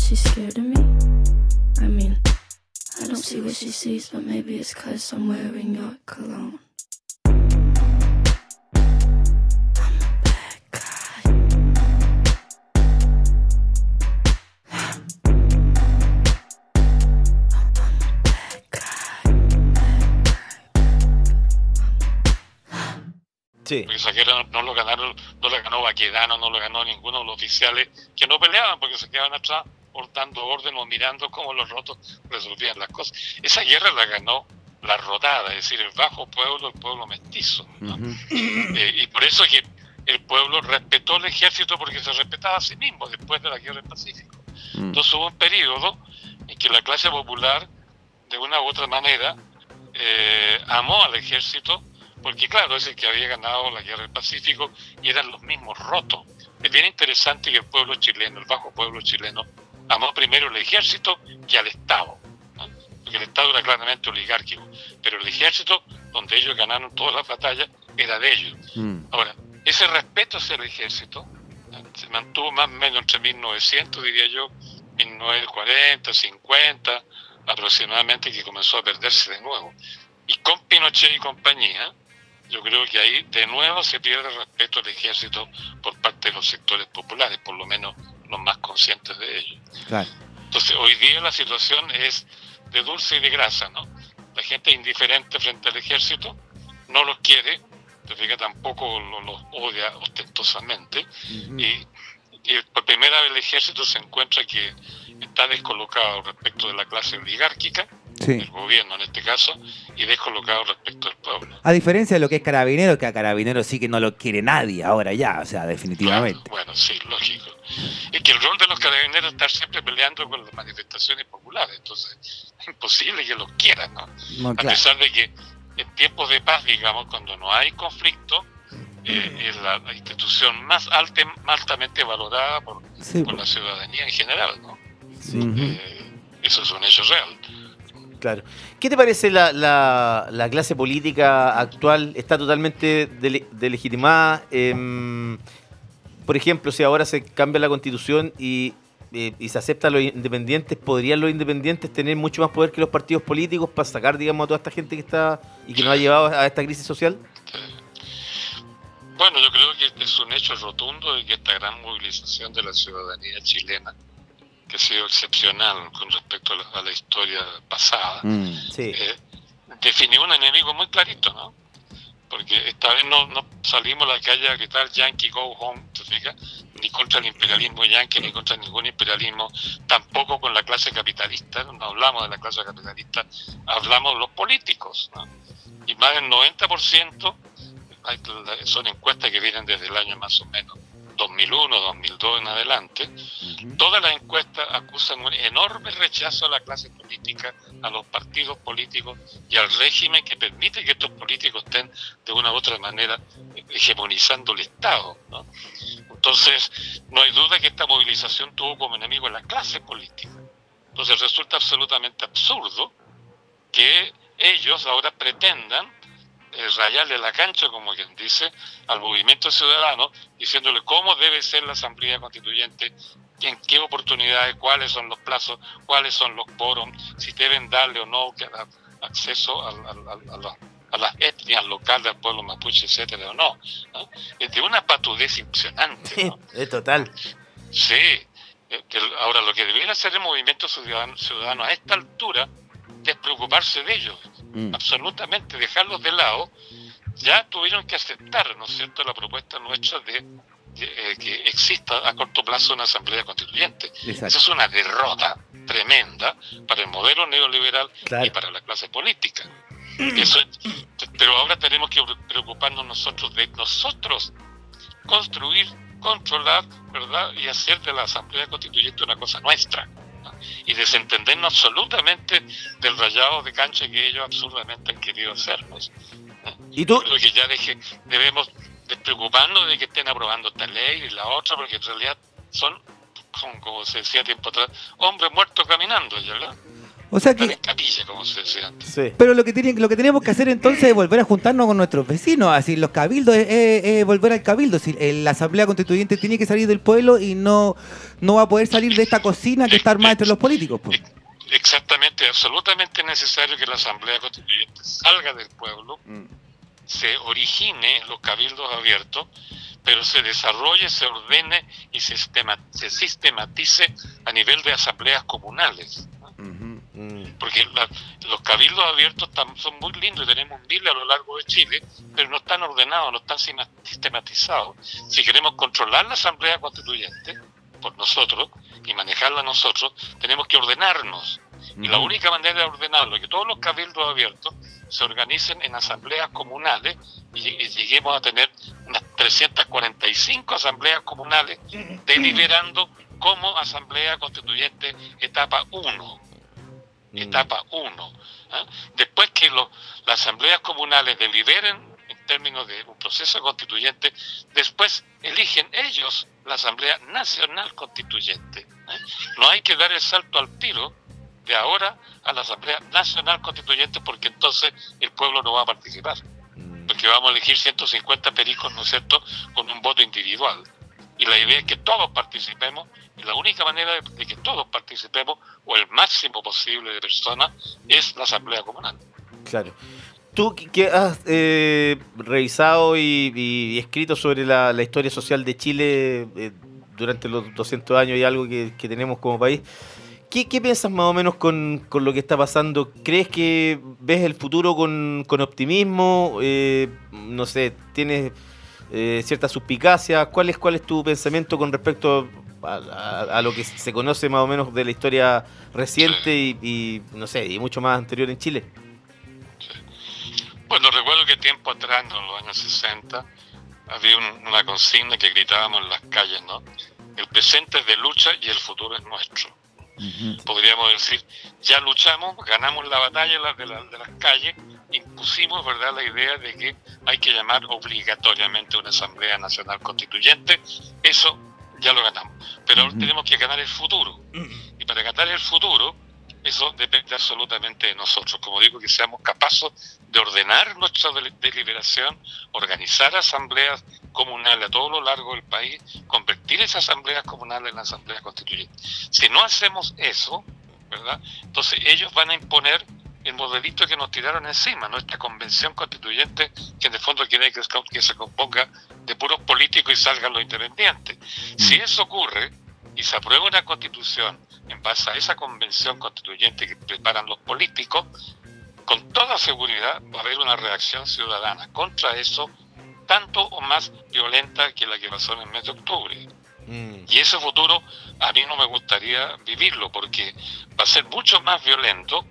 She's scared of me? I mean, I don't see what she sees, but maybe it's cause I'm wearing your cologne. I'm a bad guy. Bad guy. Sí. Porque esa guerra no, no lo ganaron, no la ganó Baquedano, no lo ganó ninguno de los oficiales que no peleaban porque se quedaban atrás por dando orden o mirando cómo los rotos resolvían las cosas. Esa guerra la ganó la rotada, es decir, el bajo pueblo, el pueblo mestizo. ¿no? Eh, y por eso que el pueblo respetó el ejército porque se respetaba a sí mismo después de la guerra del Pacífico. Entonces hubo un periodo en que la clase popular, de una u otra manera, eh, amó al ejército, porque claro, es el que había ganado la guerra del Pacífico y eran los mismos rotos. Es bien interesante que el pueblo chileno, el bajo pueblo chileno, amó primero el ejército que al Estado, ¿no? porque el Estado era claramente oligárquico, pero el ejército, donde ellos ganaron todas las batallas, era de ellos. Ahora, ese respeto hacia el ejército ¿no? se mantuvo más o menos entre 1900, diría yo, 1940, 50, aproximadamente, que comenzó a perderse de nuevo. Y con Pinochet y compañía, yo creo que ahí de nuevo se pierde el respeto al ejército por parte de los sectores populares, por lo menos los más conscientes de ello. Claro. Entonces, hoy día la situación es de dulce y de grasa, ¿no? La gente es indiferente frente al ejército, no los quiere, tampoco lo- los odia ostentosamente, y, y por primera vez el ejército se encuentra que está descolocado respecto de la clase oligárquica, Sí. el gobierno en este caso, y descolocado respecto del pueblo. A diferencia de lo que es Carabineros, que a Carabineros sí que no lo quiere nadie ahora ya, o sea, definitivamente. Bueno, sí, lógico. Es que el rol de los carabineros es estar siempre peleando con las manifestaciones populares, entonces es imposible que los quieran, ¿no? No, A pesar de que en tiempos de paz, digamos, cuando no hay conflicto, eh, es la, la institución más, alta, más altamente valorada por, Sí, por la ciudadanía en general, ¿no? Eh, eso es un hecho real. Claro. ¿Qué te parece la, la- la clase política actual? ¿Está totalmente dele- delegitimada? Em, por ejemplo, si ahora se cambia la constitución y, eh, y se acepta a los independientes, ¿podrían los independientes tener mucho más poder que los partidos políticos para sacar, digamos, a toda esta gente que está y que nos ha llevado a esta crisis social? Bueno, yo creo que este es un hecho rotundo de que esta gran movilización de la ciudadanía chilena, que ha sido excepcional con respecto a la, a la historia pasada, Mm. Sí. eh, definió un enemigo muy clarito, ¿no? Porque esta vez no, no salimos a la calle a gritar Yankee Go Home, ¿te fijas? Ni contra el imperialismo yankee, ni contra ningún imperialismo, tampoco con la clase capitalista, no hablamos de la clase capitalista, hablamos de los políticos, ¿no? Y más del 90% hay- son encuestas que vienen desde el año más o menos 2001, 2002 en adelante, todas las encuestas acusan un enorme rechazo a la clase política, a los partidos políticos y al régimen que permite que estos políticos estén de una u otra manera hegemonizando el Estado. ¿no? Entonces, no hay duda que esta movilización tuvo como enemigo a la clase política. Entonces resulta absolutamente absurdo que ellos ahora pretendan eh, rayarle la cancha, como quien dice, al movimiento ciudadano, diciéndole cómo debe ser la Asamblea Constituyente, en qué oportunidades, cuáles son los plazos, cuáles son los quórums, si deben darle o no que- a- acceso al- al- a, la- a las etnias locales del pueblo mapuche, etcétera, o no. ¿no? Es de una patudez impresionante. ¿no? Es total. Sí. Eh, Ahora, lo que debiera hacer el movimiento ciudadano, ciudadano a esta altura es preocuparse de ellos, Mm. absolutamente dejarlos de lado, ya tuvieron que aceptar, ¿no es cierto?, la propuesta nuestra de, de, eh, que exista a corto plazo una asamblea constituyente. Exacto. Esa es una derrota tremenda para el modelo neoliberal Claro. y para la clase política. Eso, pero ahora tenemos que preocuparnos nosotros de nosotros construir, controlar, ¿verdad? Y hacer de la Asamblea Constituyente una cosa nuestra. Y desentendernos absolutamente del rayado de cancha que ellos absurdamente han querido hacernos. ¿Y tú? Creo que ya deje, debemos despreocuparnos de que estén aprobando esta ley y la otra, porque en realidad son, son, como se decía tiempo atrás, hombres muertos caminando, ¿ya ¿verdad? O sea que en capilla, como se decía antes. Sí. Pero lo que, tiene, lo que tenemos que hacer entonces es volver a juntarnos con nuestros vecinos, así los cabildos, es, es- es volver al cabildo. Si, eh, la asamblea constituyente tiene que salir del pueblo y no, no va a poder salir de esta cocina que está armada entre los políticos. pues. Exactamente, absolutamente necesario que la Asamblea Constituyente salga del pueblo, se origine en los cabildos abiertos, pero se desarrolle, se ordene y se, sistema- se sistematice a nivel de asambleas comunales. ¿no? Mm, Porque la- los cabildos abiertos tam- son muy lindos y tenemos miles a lo largo de Chile, pero no están ordenados, no están sistematizados. Si queremos controlar la Asamblea Constituyente por nosotros y manejarla nosotros, tenemos que ordenarnos. Y la única manera de ordenarlo es que todos los cabildos abiertos se organicen en asambleas comunales y, y lleguemos a tener unas 345 asambleas comunales deliberando como asamblea constituyente etapa 1 mm. Etapa 1. Después que lo- las asambleas comunales deliberen en términos de un proceso constituyente, después eligen ellos la Asamblea Nacional Constituyente. ¿eh? No hay que dar el salto al tiro de ahora a la Asamblea Nacional Constituyente porque entonces el pueblo no va a participar. mm. Porque vamos a elegir 150 pericos, ¿no es cierto?, con un voto individual. Y la idea es que todos participemos, y la única manera de, que todos participemos, o el máximo posible de personas, es la Asamblea Comunal. Claro. Tú que- has eh, revisado y, escrito sobre la, historia social de Chile eh, durante los 200 años y algo que, tenemos como país, ¿qué, qué piensas más o menos con, con lo que está pasando? ¿Crees que ves el futuro con, con optimismo? Eh, no sé, ¿tienes eh, cierta suspicacia? ¿Cuál es, ¿Cuál es tu pensamiento con respecto a, a- a lo que se conoce más o menos de la historia reciente y, y, no sé, y mucho más anterior en Chile? Bueno, recuerdo que tiempo atrás, en los años 60, había un- una consigna que gritábamos en las calles, ¿no? El presente es de lucha y el futuro es nuestro. Podríamos decir, ya luchamos, ganamos la batalla la- de, la- de las calles, impusimos, ¿verdad?, la idea de que hay que llamar obligatoriamente una Asamblea Nacional Constituyente. Eso ya lo ganamos. Pero ahora tenemos que ganar el futuro. Y para ganar el futuro, eso depende absolutamente de nosotros. Como digo, que seamos capaces de ordenar nuestra del- deliberación, organizar asambleas comunales a todo lo largo del país, convertir esas asambleas comunales en asambleas constituyentes. Si no hacemos eso, ¿verdad? Entonces ellos van a imponer el modelito que nos tiraron encima, nuestra convención constituyente, que en el fondo quiere que, se- que se componga de puros políticos y salgan los independientes. Si eso ocurre y se aprueba una constitución en base a esa convención constituyente que preparan los políticos, con toda seguridad va a haber una reacción ciudadana contra eso, tanto o más violenta que la que pasó en el mes de octubre. Mm. Y ese futuro a mí no me gustaría vivirlo porque va a ser mucho más violento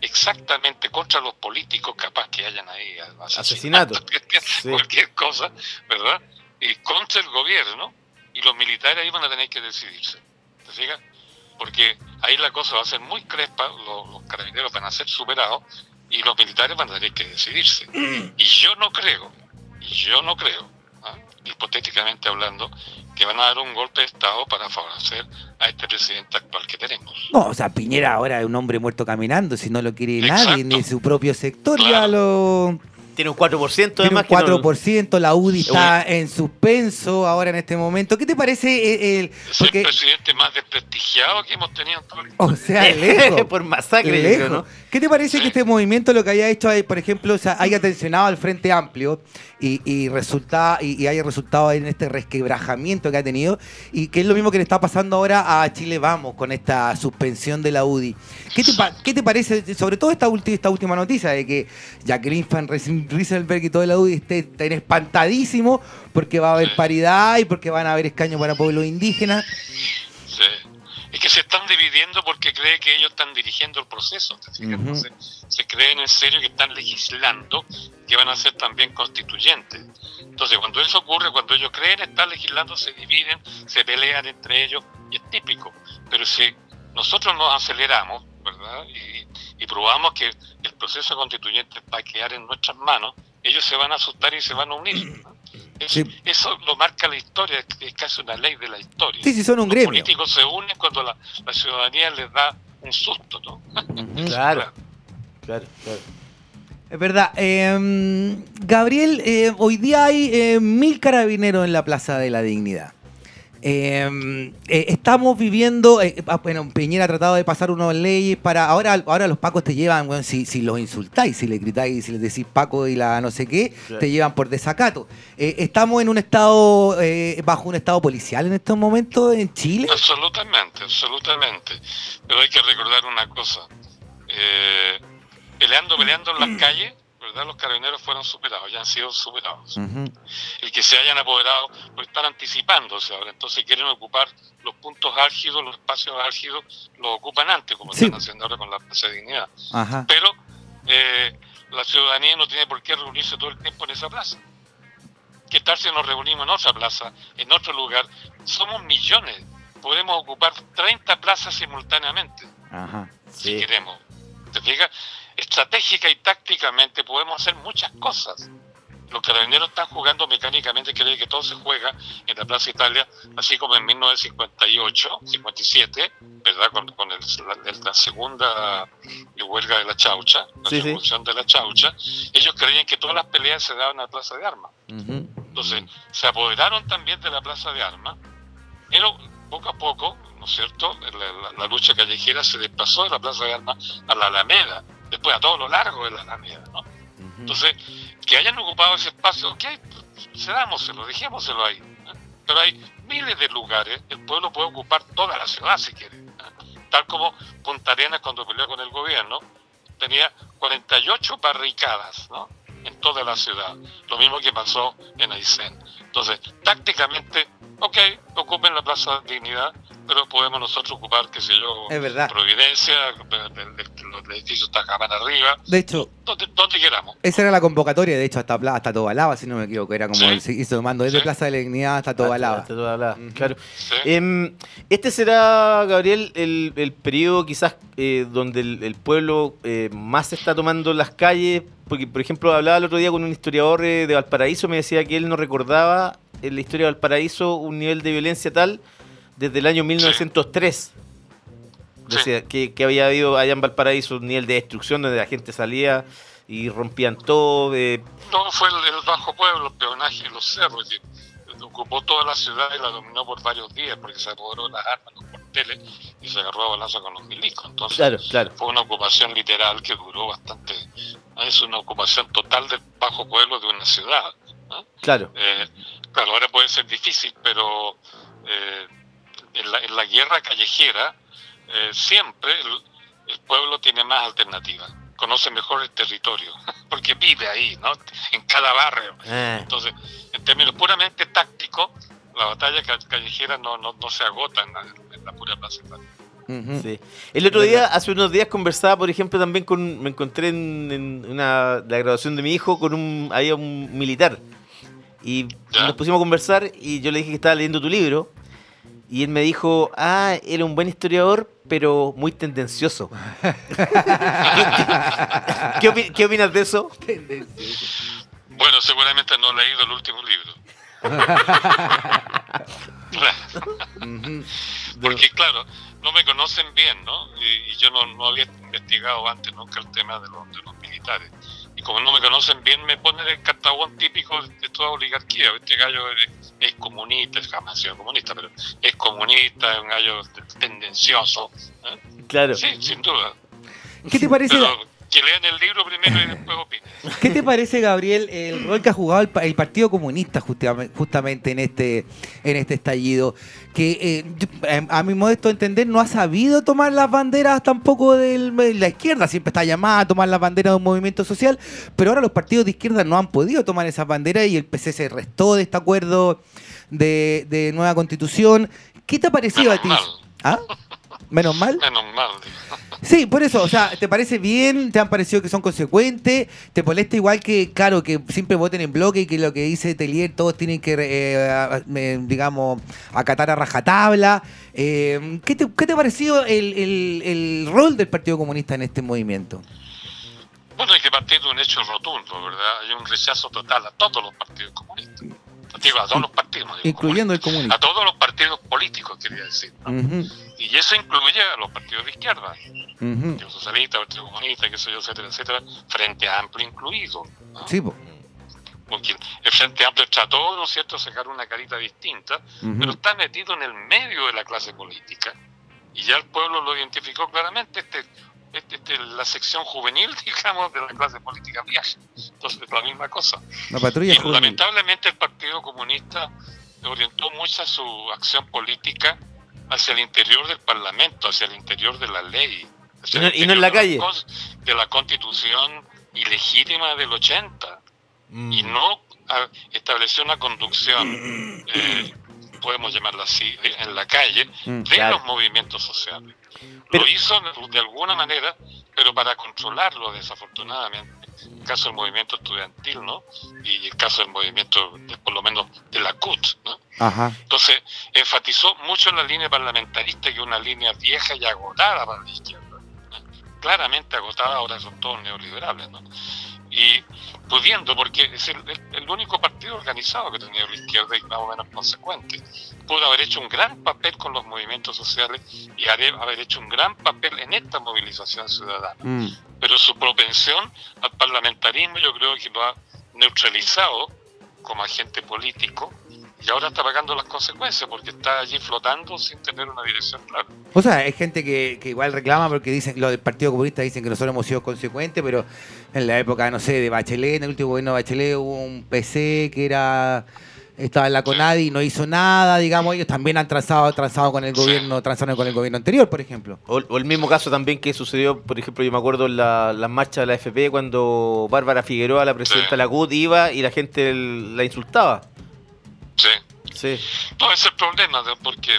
exactamente contra los políticos capaz que hayan ahí Asesinato. cualquier, Sí. cualquier cosa, ¿verdad? Y contra el gobierno y los militares ahí van a tener que decidirse. ¿Te fijas? Porque ahí la cosa va a ser muy crespa, los, los carabineros van a ser superados y los militares van a tener que decidirse. Y yo no creo, yo no creo, ¿ah? hipotéticamente hablando, que van a dar un golpe de Estado para favorecer a este presidente actual que tenemos. No, o sea, Piñera ahora es un hombre muerto caminando, si no lo quiere Exacto. nadie, ni su propio sector, ya lo... Tiene un 4% Tiene un además que no- 4%, la UDI está en suspenso ahora en este momento. ¿Qué te parece eh, el...? Es Porque, el presidente más desprestigiado que hemos tenido en todo el o sea, lejos. por masacre, lejos. ¿no? ¿Qué te parece que este movimiento lo que haya hecho, por ejemplo, haya tensionado al Frente Amplio y, haya resultado en este resquebrajamiento que ha tenido y que es lo mismo que le está pasando ahora a Chile Vamos con esta suspensión de la UDI? ¿Qué te, parece, sobre todo esta, ulti- última noticia de que Jacqueline Van Ries- Rieselberg y todo la UDI esté- estén espantadísimos porque va a haber paridad y porque van a haber escaños para pueblos indígenas? Es que se están dividiendo porque cree que ellos están dirigiendo el proceso. Entonces, se creen en serio que están legislando, que van a ser también constituyentes. Entonces, cuando eso ocurre, cuando ellos creen estar legislando, se dividen, se pelean entre ellos, y es típico. Pero si nosotros nos aceleramos, ¿verdad? Y, y probamos que el proceso constituyente va a quedar en nuestras manos, ellos se van a asustar y se van a unir. ¿no? Es- Sí. Eso lo marca la historia, es casi una ley de la historia. Sí, sí, son un Los gremio. políticos se unen cuando la, la ciudadanía les da un susto, ¿no? Claro, claro, claro. Es verdad. Eh, Gabriel, eh, hoy día hay eh, mil carabineros en la Plaza de la Dignidad. Eh, eh, estamos viviendo, eh, ah, bueno, Piñera ha tratado de pasar unas leyes para, ahora, ahora los pacos te llevan, bueno, si, si los insultáis, si le gritáis, si les decís Paco y la no sé qué, te llevan por desacato. Eh, estamos en un estado, eh, bajo un estado policial en estos momentos en Chile. Absolutamente, absolutamente. Pero hay que recordar una cosa. Eh, peleando, peleando en las calles, ¿verdad? Los carabineros fueron superados, ya han sido superados. El que se hayan apoderado, pues están anticipándose ahora. Entonces quieren ocupar los puntos álgidos, los espacios álgidos, los ocupan antes, como Sí. están haciendo ahora con la Plaza de Dignidad. Ajá. Pero eh, la ciudadanía no tiene por qué reunirse todo el tiempo en esa plaza. ¿Qué tal si nos reunimos en otra plaza, en otro lugar? Somos millones. Podemos ocupar 30 plazas simultáneamente, Ajá. si queremos. ¿Te fijas? Estratégica y tácticamente podemos hacer muchas cosas. Los carabineros están jugando mecánicamente, creen que todo se juega en la Plaza Italia, así como en 1958, 57, ¿verdad? Con, con el- la, la segunda huelga de la Chaucha, la Sí, sí. revolución de la Chaucha. Ellos creían que todas las peleas se daban en la Plaza de Armas. Entonces, se apoderaron también de la Plaza de Armas, pero poco a poco, ¿no es cierto?, la, la- la lucha callejera se desplazó de la Plaza de Armas a la Alameda, después a todo lo largo de la Alameda, ¿no? Entonces, que hayan ocupado ese espacio, ok, cedámoselo, dejémoselo ahí. Pero hay miles de lugares, el pueblo puede ocupar toda la ciudad si quiere. Tal como Punta Arenas cuando peleó con el gobierno, tenía 48 barricadas, ¿no? En toda la ciudad. Lo mismo que pasó en Aysén. Entonces, tácticamente, ok, ocupen la Plaza de Dignidad, pero podemos nosotros ocupar, qué sé yo, Es verdad. Providencia, de- de- de- los edificios Tajamán arriba, De hecho, donde, donde queramos. Esa era la convocatoria, de hecho, hasta, hasta Tobalaba, si no me equivoco, era como Sí. el se hizo mando desde Sí. Plaza de la Dignidad hasta Tobalaba. Hasta Tobalaba, claro. ¿sí? Em, este será, Gabriel, el, el periodo quizás eh, donde el, el pueblo eh, más está tomando las calles, porque por ejemplo hablaba el otro día con un historiador eh, de Valparaíso, me decía que él no recordaba en la historia de Valparaíso un nivel de violencia tal desde el año 1903. Sí. Decía que, que había habido allá en Valparaíso un nivel de destrucción donde la gente salía y rompían todo. eh, No, fue el, el Bajo Pueblo, el peonaje y los cerros, que ocupó toda la ciudad y la dominó por varios días, porque se apoderó de las armas, los cuarteles, y se agarró a balazo con los milicos. Entonces, claro, claro. fue una ocupación literal que duró bastante. Es una ocupación total del Bajo Pueblo de una ciudad. ¿no? Claro, Eh, claro, ahora puede ser difícil, pero eh, en, la, en la guerra callejera eh, siempre el, el pueblo tiene más alternativas, conoce mejor el territorio, porque vive ahí, ¿no? En cada barrio. Ah, Entonces, en términos puramente tácticos, la batalla ca- callejera no, no, no se agota en la, en la pura plaza. Sí. El otro día, hace unos días, conversaba, por ejemplo, también con. Me encontré en, en una, la graduación de mi hijo con un. Había un militar. Y Ya. nos pusimos a conversar y yo le dije que estaba leyendo tu libro. Y él me dijo, ah, era un buen historiador, pero muy tendencioso. ¿Qué, opi- qué opinas de eso? Bueno, seguramente no he leído el último libro. Porque claro, no me conocen bien, ¿no? Y, y yo no, no había investigado antes nunca el tema de los, de los militares. Y como no me conocen bien, me ponen el cartabón típico de toda oligarquía. Este gallo es, es comunista, jamás ha sido comunista, pero es comunista, es un gallo tendencioso. ¿eh? Claro. Sí, sin duda. ¿Qué te parece? Pero que lean el libro primero y después opinen. ¿Qué te parece, Gabriel, el rol que ha jugado el, pa- el Partido Comunista justamente, en este en este estallido? Que eh, a mi modesto entender no ha sabido tomar las banderas tampoco de la izquierda, siempre está llamada a tomar las banderas de un movimiento social, pero ahora los partidos de izquierda no han podido tomar esas banderas y el PC se restó de este acuerdo de, de nueva constitución. ¿Qué te ha parecido a ti? ¿Ah? ¿Menos mal? Menos mal. digo. Sí, por eso, o sea, ¿te parece bien? ¿Te han parecido que son consecuentes? ¿Te molesta igual que, claro, que siempre voten en bloque y que lo que dice Telier todos tienen que, eh, eh, digamos, acatar a rajatabla? Eh, ¿qué, te, ¿Qué te ha parecido el, el- el rol del Partido Comunista en este movimiento? Bueno, hay que partir de un hecho rotundo, ¿verdad? Hay un rechazo total a todos los partidos comunistas. Digo, a todos los partidos. digo Incluyendo el. A todos los partidos políticos, quería decir. Y eso incluye a los partidos de izquierda, ujú. Partido Socialista, Partido Comunista, qué sé yo, etcétera, etcétera, Frente Amplio incluido. ¿no? Sí, po. Porque el Frente Amplio trató, ¿no es cierto?, sacar una carita distinta, pero está metido en el medio de la clase política. Y ya el pueblo lo identificó claramente, este, este, este, la sección juvenil, digamos, de la clase política vieja. Entonces, es la misma cosa. La patrulla Y juvenil. lamentablemente el Partido Comunista orientó mucha su acción política hacia el interior del Parlamento, hacia el interior de la ley. hacia Y no- el y no en la calle. de la constitución ilegítima del 80 Mm. y no estableció una conducción, eh, podemos llamarla así, en la calle, Mm, de claro. los movimientos sociales. Pero- Lo hizo de alguna manera, pero para controlarlo, desafortunadamente. El caso del movimiento estudiantil, ¿no? Y el caso del movimiento, de- por lo menos, de la CUT, ¿no? Ajá. Entonces, enfatizó mucho la línea parlamentarista, que es una línea vieja y agotada para la izquierda. ¿no? Claramente agotada, ahora son todos neoliberales, ¿no? Y pudiendo, porque es el, el- el único partido organizado que tenido la izquierda y más o menos consecuente, pudo haber hecho un gran papel con los movimientos sociales y haber, haber hecho un gran papel en esta movilización ciudadana Mm. pero su propensión al parlamentarismo yo creo que lo ha neutralizado como agente político y ahora está pagando las consecuencias porque está allí flotando sin tener una dirección clara. O sea, hay gente que, que igual reclama porque dicen, los del Partido Comunista dicen que nosotros hemos sido consecuentes, pero en la época, no sé, de Bachelet, en el último gobierno de Bachelet hubo un PC que era estaba en la CONADI y no hizo nada, digamos, ellos también han transado, transado con el Sí. gobierno, transaron con el gobierno anterior, por ejemplo. O, o el mismo caso también que sucedió, por ejemplo, yo me acuerdo en la, las marchas de la FP cuando Bárbara Figueroa, la presidenta Sí. de la CUT, iba y la gente la insultaba. Sí. Sí. No, ese es el problema, ¿no? porque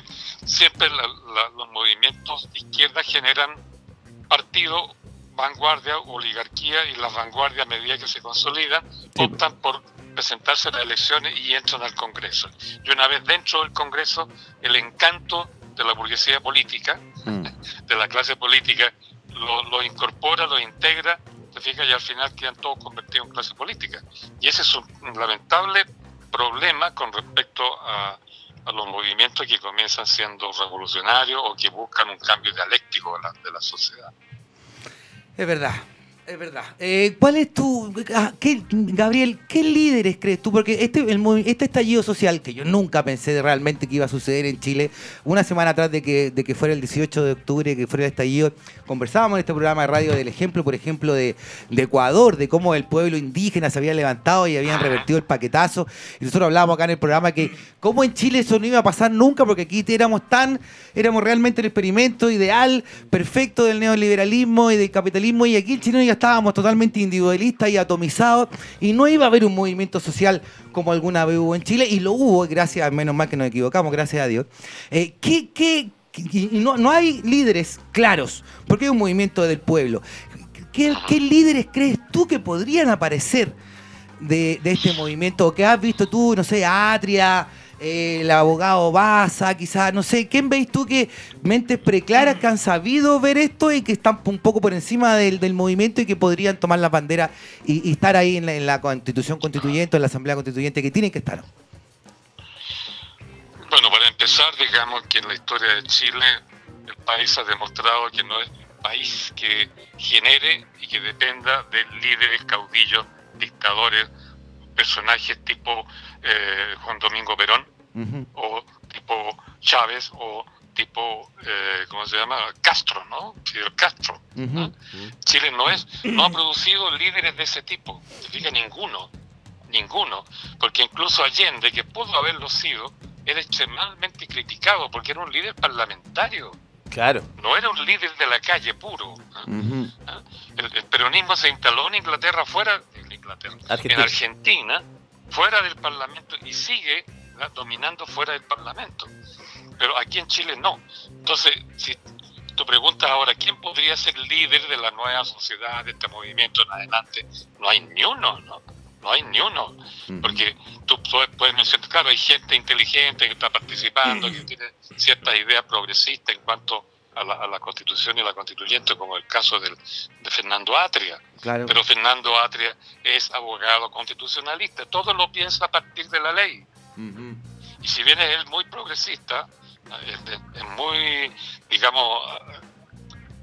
siempre la- la- los movimientos de izquierda generan partido, vanguardia, oligarquía y las vanguardias a medida que se consolidan optan por presentarse a las elecciones y entran al Congreso. Y una vez dentro del Congreso, el encanto de la burguesía política, Mm. de la clase política, lo, lo incorpora, lo integra, te fijas, y al final quedan todos convertidos en clase política. Y ese es un, un lamentable problema con respecto a, a los movimientos que comienzan siendo revolucionarios o que buscan un cambio dialéctico de la, de la sociedad. Es verdad, es verdad. Eh, ¿Cuál es tu, ah, qué, Gabriel, qué líderes crees tú? Porque este, el, este estallido social, que yo nunca pensé realmente que iba a suceder en Chile, una semana atrás de que, de que fuera el 18 de octubre, que fuera el estallido, conversábamos en este programa de radio del ejemplo, por ejemplo, de, de Ecuador, de cómo el pueblo indígena se había levantado y habían revertido el paquetazo. Y nosotros hablábamos acá en el programa que cómo en Chile eso no iba a pasar nunca, porque aquí éramos tan, éramos realmente el experimento ideal, perfecto del neoliberalismo y del capitalismo, y aquí en Chile ya estábamos totalmente individualistas y atomizados, y no iba a haber un movimiento social como alguna vez hubo en Chile, y lo hubo, gracias, menos mal que nos equivocamos, gracias a Dios. Eh, ¿qué, qué, no, no hay líderes claros, porque hay un movimiento del pueblo. ¿Qué, líderes crees tú que podrían aparecer de, de este movimiento? ¿O que has visto tú, no sé, Atria, el abogado Baza, quizás, no sé, ¿quién veis tú que mentes preclaras que han sabido ver esto y que están un poco por encima del, del movimiento y que podrían tomar la bandera y, estar ahí en la, en la constitución constituyente, en la asamblea constituyente, que tienen que estar? Bueno, para empezar, digamos que en la historia de Chile el país ha demostrado que no es un país que genere y que dependa de líderes, caudillos, dictadores, personajes tipo eh, Juan Domingo Perón o tipo Chávez o tipo, eh, ¿cómo se llama? Castro, ¿no? Fidel Castro. Chile no es, no ha producido líderes de ese tipo, se fija ninguno, ninguno, porque incluso Allende, que pudo haberlo sido, era extremadamente criticado porque era un líder parlamentario, Claro. no era un líder de la calle puro. ¿ah? El, el peronismo se instaló en Inglaterra fuera, en Inglaterra, Argentina. en Argentina, fuera del Parlamento y sigue ¿verdad? dominando fuera del Parlamento. Pero aquí en Chile no. Entonces, si tú preguntas ahora quién podría ser líder de la nueva sociedad, de este movimiento en adelante, no hay ni uno, ¿no? No hay ni uno. Porque tú puedes puedes mencionar, claro, hay gente inteligente que está participando, que tiene ciertas ideas progresistas en cuanto a la, a la constitución y la constituyente, como el caso del, de Fernando Atria. Claro. Pero Fernando Atria es abogado constitucionalista, todo lo piensa a partir de la ley. Ujú. Y si bien es él muy progresista, eh, es, muy, digamos,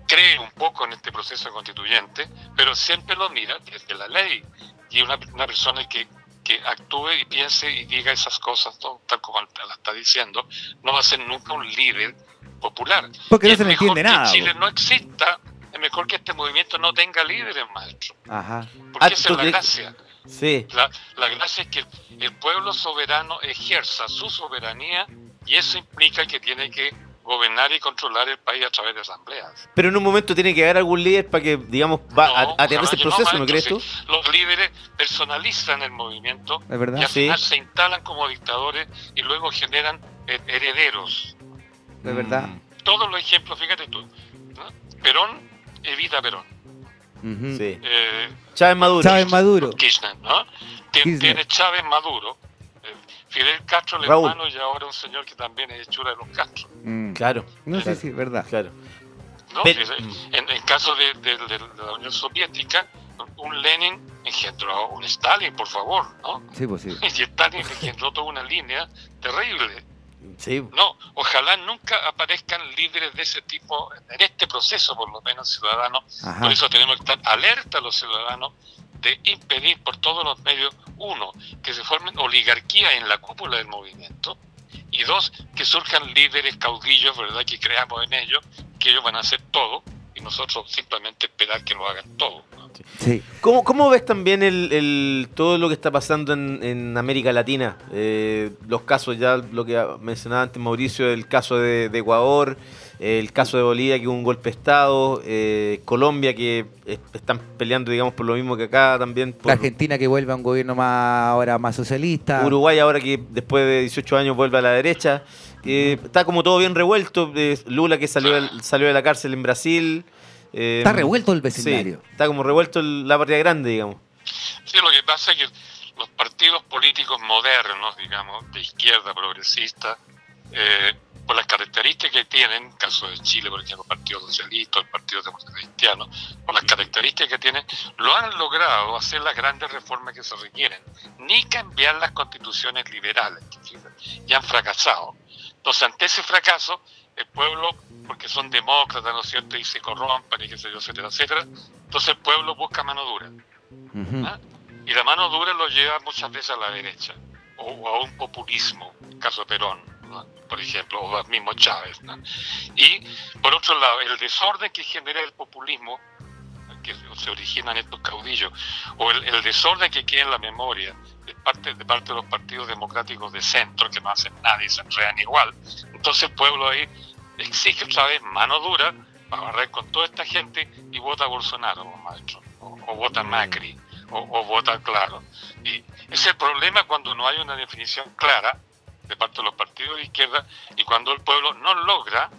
cree un poco en este proceso constituyente, pero siempre lo mira desde la ley. Y una, una persona que, que actúe y piense y diga esas cosas, todo tal como la está diciendo, no va a ser nunca un líder popular. Porque Y no se le entiende que nada, Chile po. no exista, es mejor que este movimiento no tenga líderes, maestro. Ajá. Porque Ah, esa ¿tú es la crees- gracia. Sí. La, la gracia es que el pueblo soberano ejerza su soberanía y eso implica que tiene que gobernar y controlar el país a través de asambleas. Pero en un momento tiene que haber algún líder para que, digamos, va No, a, a tener ese que proceso, ¿no, maestro, crees sí. tú? Los líderes personalizan el movimiento Es verdad. y al Sí. final se instalan como dictadores y luego generan eh, Es verdad. Mm, Todos los ejemplos, fíjate tú. ¿no? Perón evita Perón. Sí. Eh, Chávez Maduro. Chávez Maduro. Kirchner, ¿no? Tien- Kirchner. Tiene Chávez Maduro, eh, Fidel Castro, el Raúl. hermano, y ahora un señor que también es hechura de los Castro. Mm. Claro, No sé si es verdad. claro. ¿no? Pero- en el caso de, de- de la Unión Soviética, un Lenin engendró a un Stalin, por favor, ¿no? Sí, pues sí. Y Stalin engendró toda una línea terrible. Sí. No, ojalá nunca aparezcan líderes de ese tipo en este proceso, por lo menos ciudadano. Ajá. Por eso tenemos que estar alerta a los ciudadanos de impedir por todos los medios, uno, que se formen oligarquías en la cúpula del movimiento, y dos, que surjan líderes caudillos, ¿verdad?, que creamos en ellos, que ellos van a hacer todo, y nosotros simplemente esperar que lo hagan todo. ¿No? Sí. ¿Cómo, cómo ves también el, el- todo lo que está pasando en, en América Latina? Eh, los casos, ya lo que mencionaba antes Mauricio, el caso de, de Ecuador, el caso de Bolivia, que hubo un golpe de Estado, eh, Colombia, que están peleando, digamos, por lo mismo que acá también. por- La Argentina que vuelve a un gobierno más ahora más socialista. Uruguay ahora que después de 18 años vuelve a la derecha. Eh, está como todo bien revuelto. Lula que salió, salió de la cárcel en Brasil. Eh, Está revuelto el sí, vecindario. está como revuelto el- la partida grande, digamos. Sí, lo que pasa es que los partidos políticos modernos, digamos, de izquierda progresista, eh, por las características que tienen, en el caso de Chile, por ejemplo, el Partido Socialista, el Partido Demócrata Cristiano, por las características que tienen, lo han logrado hacer las grandes reformas que se requieren, ni cambiar las constituciones liberales, y han fracasado. Entonces, ante ese fracaso, el pueblo, porque son demócratas, ¿no es cierto?, y se corrompen y qué sé yo, etcétera, etcétera, entonces el pueblo busca mano dura. ¿ah? Y la mano dura lo lleva muchas veces a la derecha, o, o a un populismo, el caso de Perón, ¿no? por ejemplo, o al mismo Chávez. ¿no? Y por otro lado, el desorden que genera el populismo, que se origina en estos caudillos, o el, el desorden que queda en la memoria de parte, de parte de los partidos democráticos de centro, que no hacen nada y se enredan igual, entonces el pueblo ahí exige otra vez mano dura para barrer con toda esta gente y vota Bolsonaro, maestro, o, o vota a Macri, o, o vota claro. Y es el problema cuando no hay una definición clara de parte de los partidos de izquierda y cuando el pueblo no logra,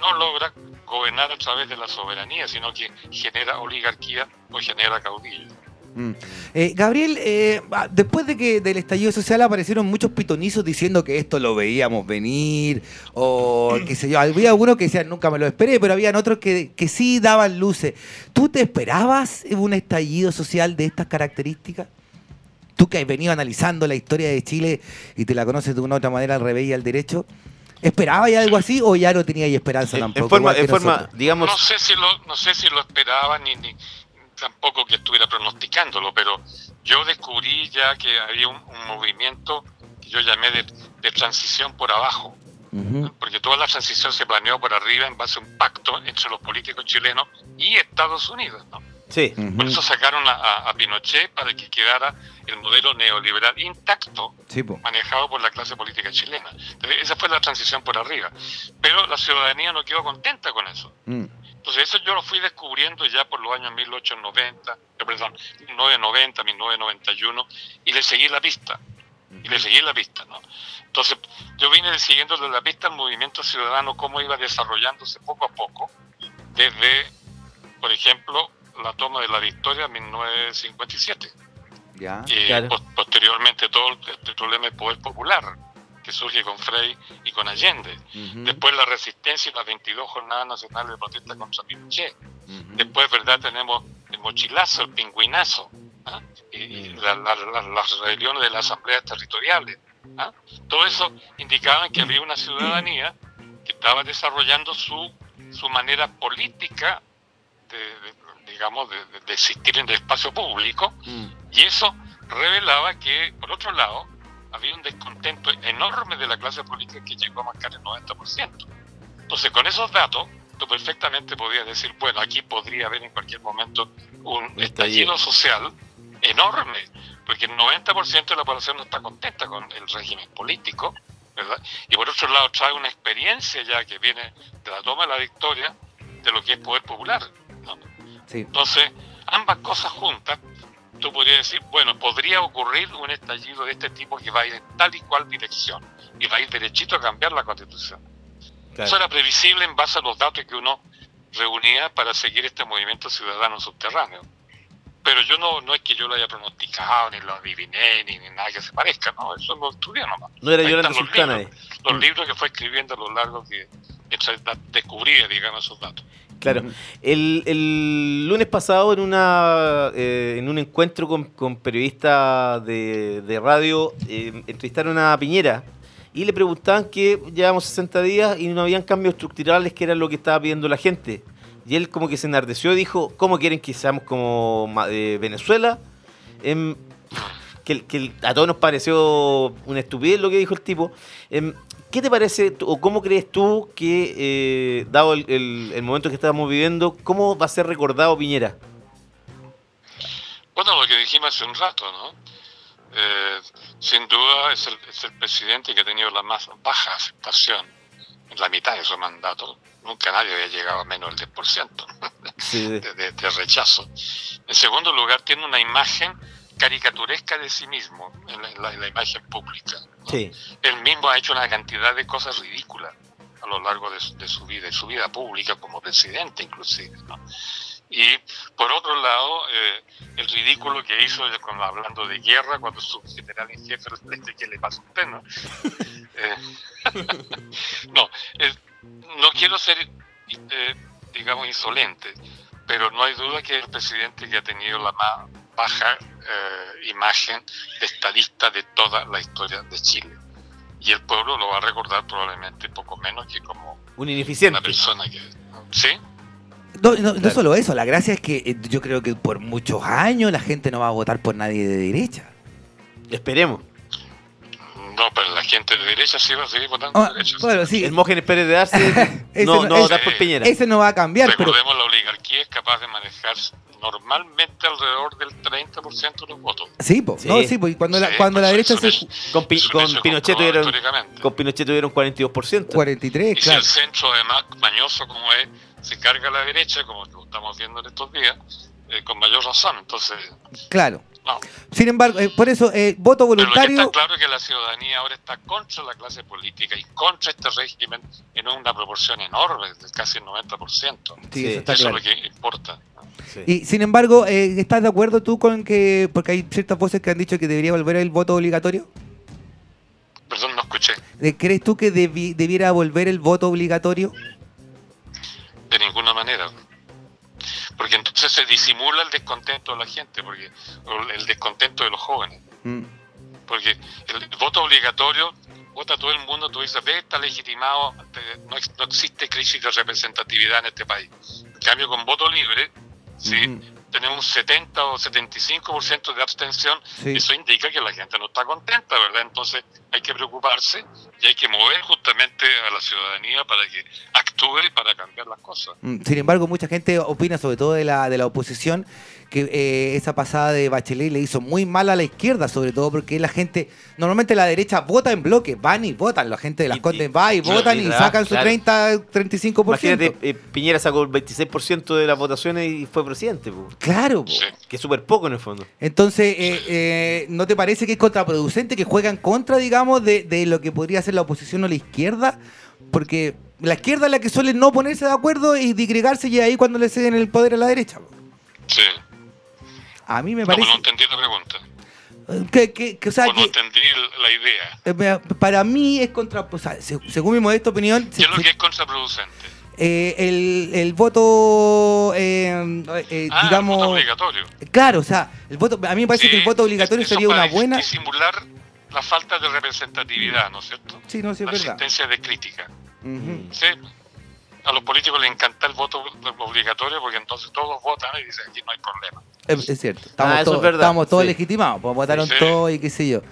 no logra gobernar a través de la soberanía, sino que genera oligarquía o genera caudillos. Mm. Eh, Gabriel, eh, ah, después de que del estallido social aparecieron muchos pitonizos diciendo que esto lo veíamos venir, o qué sé yo, había algunos que decían nunca me lo esperé, pero habían otros que, que sí daban luces. ¿Tú te esperabas un estallido social de estas características? Tú que has venido analizando la historia de Chile y te la conoces de una u otra manera al revés y al derecho, ¿esperabas ya algo así o ya no tenías esperanza En- tampoco? en forma, en forma digamos, No sé si lo, no sé si lo esperaba ni, ni tampoco que estuviera pronosticándolo, pero yo descubrí ya que había un, un movimiento que yo llamé de, de transición por abajo. Ujú. porque toda la transición se planeó por arriba en base a un pacto entre los políticos chilenos y Estados Unidos. ¿no? Sí. Ujú. Por eso sacaron a, a- a Pinochet para que quedara el modelo neoliberal intacto, Sí, po. manejado por la clase política chilena. Entonces, esa fue la transición por arriba. Pero la ciudadanía no quedó contenta con eso. Mm. Entonces eso yo lo fui descubriendo ya por los años 1890, eh, perdón, 1990, 1991, y le seguí la pista. Y le seguí la pista, ¿no? Entonces yo vine siguiéndole la pista al movimiento ciudadano, cómo iba desarrollándose poco a poco, desde, por ejemplo, la toma de la victoria en 1957. Ya. Y Claro. pos- posteriormente todo el, el problema del poder popular, que surge con Frei y con Allende. Ujú. Después la resistencia y las 22 jornadas nacionales de protesta contra Pinochet. Ujú. Después, ¿verdad? Tenemos el mochilazo, el pingüinazo, ¿ah? y, y la- la- la- las rebeliones de las asambleas territoriales. ¿ah? Todo eso indicaba que había una ciudadanía que estaba desarrollando su, su manera política de, de- digamos, de, de- existir en el espacio público, Mm. y eso revelaba que, por otro lado, había un descontento enorme de la clase política que llegó a marcar el 90%. Entonces, con esos datos, tú perfectamente podías decir, bueno, aquí podría haber en cualquier momento un estallido. estallido social enorme, porque el 90% de la población no está contenta con el régimen político, ¿verdad? Y por otro lado, trae una experiencia ya que viene de la toma de la victoria de lo que es poder popular. ¿no? Sí. Entonces, ambas cosas juntas, tú podrías decir, bueno, podría ocurrir un estallido de este tipo que va a ir en tal y cual dirección y va a ir derechito a cambiar la constitución. Eso era previsible en base a los datos que uno reunía para seguir este movimiento ciudadano subterráneo. Pero yo no, no es que yo lo haya pronosticado, ni lo adiviné, ni, ni nada que se parezca, no, eso lo estudié nomás. No era Ahí Yolanda los libros, eh. Los libros que fue escribiendo a lo largo que, que descubría, digamos, esos datos. Claro. El, el lunes pasado en una eh, en un encuentro con, con periodistas de, de radio eh, entrevistaron a Piñera y le preguntaban que llevamos 60 días y no habían cambios estructurales que era lo que estaba pidiendo la gente. Y él como que se enardeció y dijo, ¿cómo quieren que seamos como eh, Venezuela? Em, que, que a todos nos pareció una estupidez lo que dijo el tipo. ¿Qué te parece o cómo crees tú que, eh, dado el, el- el momento que estamos viviendo, cómo va a ser recordado Piñera? Bueno, lo que dijimos hace un rato, ¿no? Eh, sin duda es el, es el presidente que ha tenido la más baja aceptación en la mitad de su mandato. Nunca nadie había llegado a menos del 10% Sí, de, de- de rechazo. En segundo lugar, tiene una imagen caricaturesca de sí mismo en la, en la- en la imagen pública. Sí, Él mismo ha hecho una cantidad de cosas ridículas a lo largo de, su- de su vida, de su vida pública como presidente inclusive. ¿no? Y por otro lado, eh, el ridículo que hizo cuando, hablando de guerra, cuando su general en jefe le dice que le pasa a usted, ¿no? Eh, no, eh, no quiero ser, eh, digamos, insolente, pero no hay duda que el presidente que ha tenido la más baja eh, imagen de estadista de toda la historia de Chile. Y el pueblo lo va a recordar probablemente poco menos que como un una ineficiente. persona que... ¿Sí? No, no, no solo eso, la gracia es que eh, yo creo que por muchos años la gente no va a votar por nadie de derecha. Esperemos. No, pero la gente de derecha sí va a seguir votando Ah, de derecha. bueno, sí, Hermógenes Pérez de Arce no, no- no ese- votar por Piñera. ese no va a cambiar, pero Recordemos, la oligarquía es capaz de manejar normalmente alrededor del 30% de los votos. sí, po, Sí. no, sí, po, y cuando la, cuando la derecha se Con, Pi- con se Pinochet tuvieron, con Pinochet tuvieron 42%. 43, Y claro. si el centro, además, mañoso como es, se carga a la derecha, como lo estamos viendo en estos días, eh, con mayor razón. Entonces, Claro. No. Sin embargo, eh, por eso, eh, voto Pero lo que voluntario. está claro es que la ciudadanía ahora está contra la clase política y contra este régimen en una proporción enorme, de casi el 90%. Sí, Sí, eso está Eso claro. es lo que importa. Sí. Y sin embargo, eh, ¿estás de acuerdo tú con que, porque hay ciertas voces que han dicho que debería volver el voto obligatorio? Perdón, no escuché. ¿Crees tú que debi- debiera volver el voto obligatorio? De ninguna manera. Porque entonces se disimula el descontento de la gente, porque el descontento de los jóvenes. Mm, Porque el voto obligatorio, vota todo el mundo, tú dices, ve, está legitimado, no, no existe crisis de representatividad en este país. En cambio, con voto libre, sí, Ujú. Tenemos un 70 o 75% de abstención, Sí. eso indica que la gente no está contenta, ¿verdad? Entonces hay que preocuparse y hay que mover justamente a la ciudadanía para que actúe y para cambiar las cosas. Mm, Sin embargo, mucha gente opina, sobre todo de la, de la oposición, que eh, esa pasada de Bachelet le hizo muy mal a la izquierda, sobre todo porque la gente, normalmente la derecha vota en bloque, van y votan, la gente de las Y- Condes y- va y votan y y trabaja, sacan su claro. 30, 35%. Imagínate, eh, Piñera sacó el 26% de las votaciones y fue presidente, po. Claro, po. Que es súper poco en el fondo. Entonces, eh, eh, ¿no te parece que es contraproducente que juegan contra, digamos, de, de lo que podría ser la oposición o la izquierda? Porque la izquierda es la que suele no ponerse de acuerdo y digregarse y ahí cuando le ceden el poder a la derecha. po. Sí. A mí me No, parece no entendí la pregunta. eh, que, que- que, o sea, o no entendí la idea. eh, para mí es contra, o sea, se- según mi modesta opinión, ¿Qué es lo que es contraproducente? eh, el, el voto, eh, eh, Ah, el digamos, voto obligatorio. claro, o sea, el voto, a mí me parece Sí, que el voto obligatorio sería una buena, disimular la falta de representatividad, ¿no es cierto? sí, no, sí, es la verdad. existencia de crítica. Ujú. Sí. A los políticos les encanta el voto obligatorio porque entonces todos votan y dicen aquí no hay problema. Es, es cierto, estamos Ah, todos, es estamos todos sí. legitimados, pues votaron Sí. todos y qué sé yo.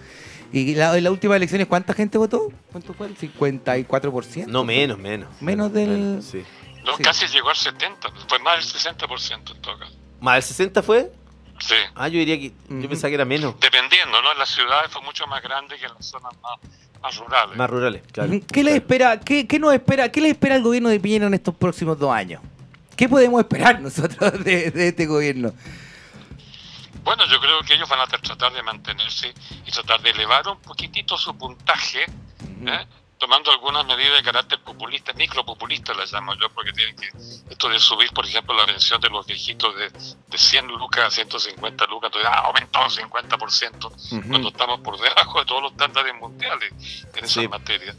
Y la, en las últimas elecciones, ¿cuánta gente votó? ¿Cuánto fue? ¿El 54%? No, menos, menos. Menos del- menos, sí. No, Sí. Casi llegó al 70, fue más del 60% en todo caso. ¿Más del 60 fue? Sí. Ah, yo diría que. Yo pensaba que era menos. Dependiendo, ¿no? En las ciudades fue mucho más grande que en las zonas más, más rurales. Más rurales, claro. ¿Qué le espera, qué, qué nos espera, qué le espera al gobierno de Piñera en estos próximos dos años? ¿Qué podemos esperar nosotros de, de este gobierno? Bueno, yo creo que ellos van a tratar de mantenerse y tratar de elevar un poquitito su puntaje, ¿eh? Tomando algunas medidas de carácter populista, micropopulista las llamo yo, porque tienen que, esto de subir, por ejemplo, la pensión de los viejitos de, de 100 lucas a 150 lucas, entonces ah, aumentó un 50%, cuando estamos por debajo de todos los estándares mundiales en esas Sí. materias.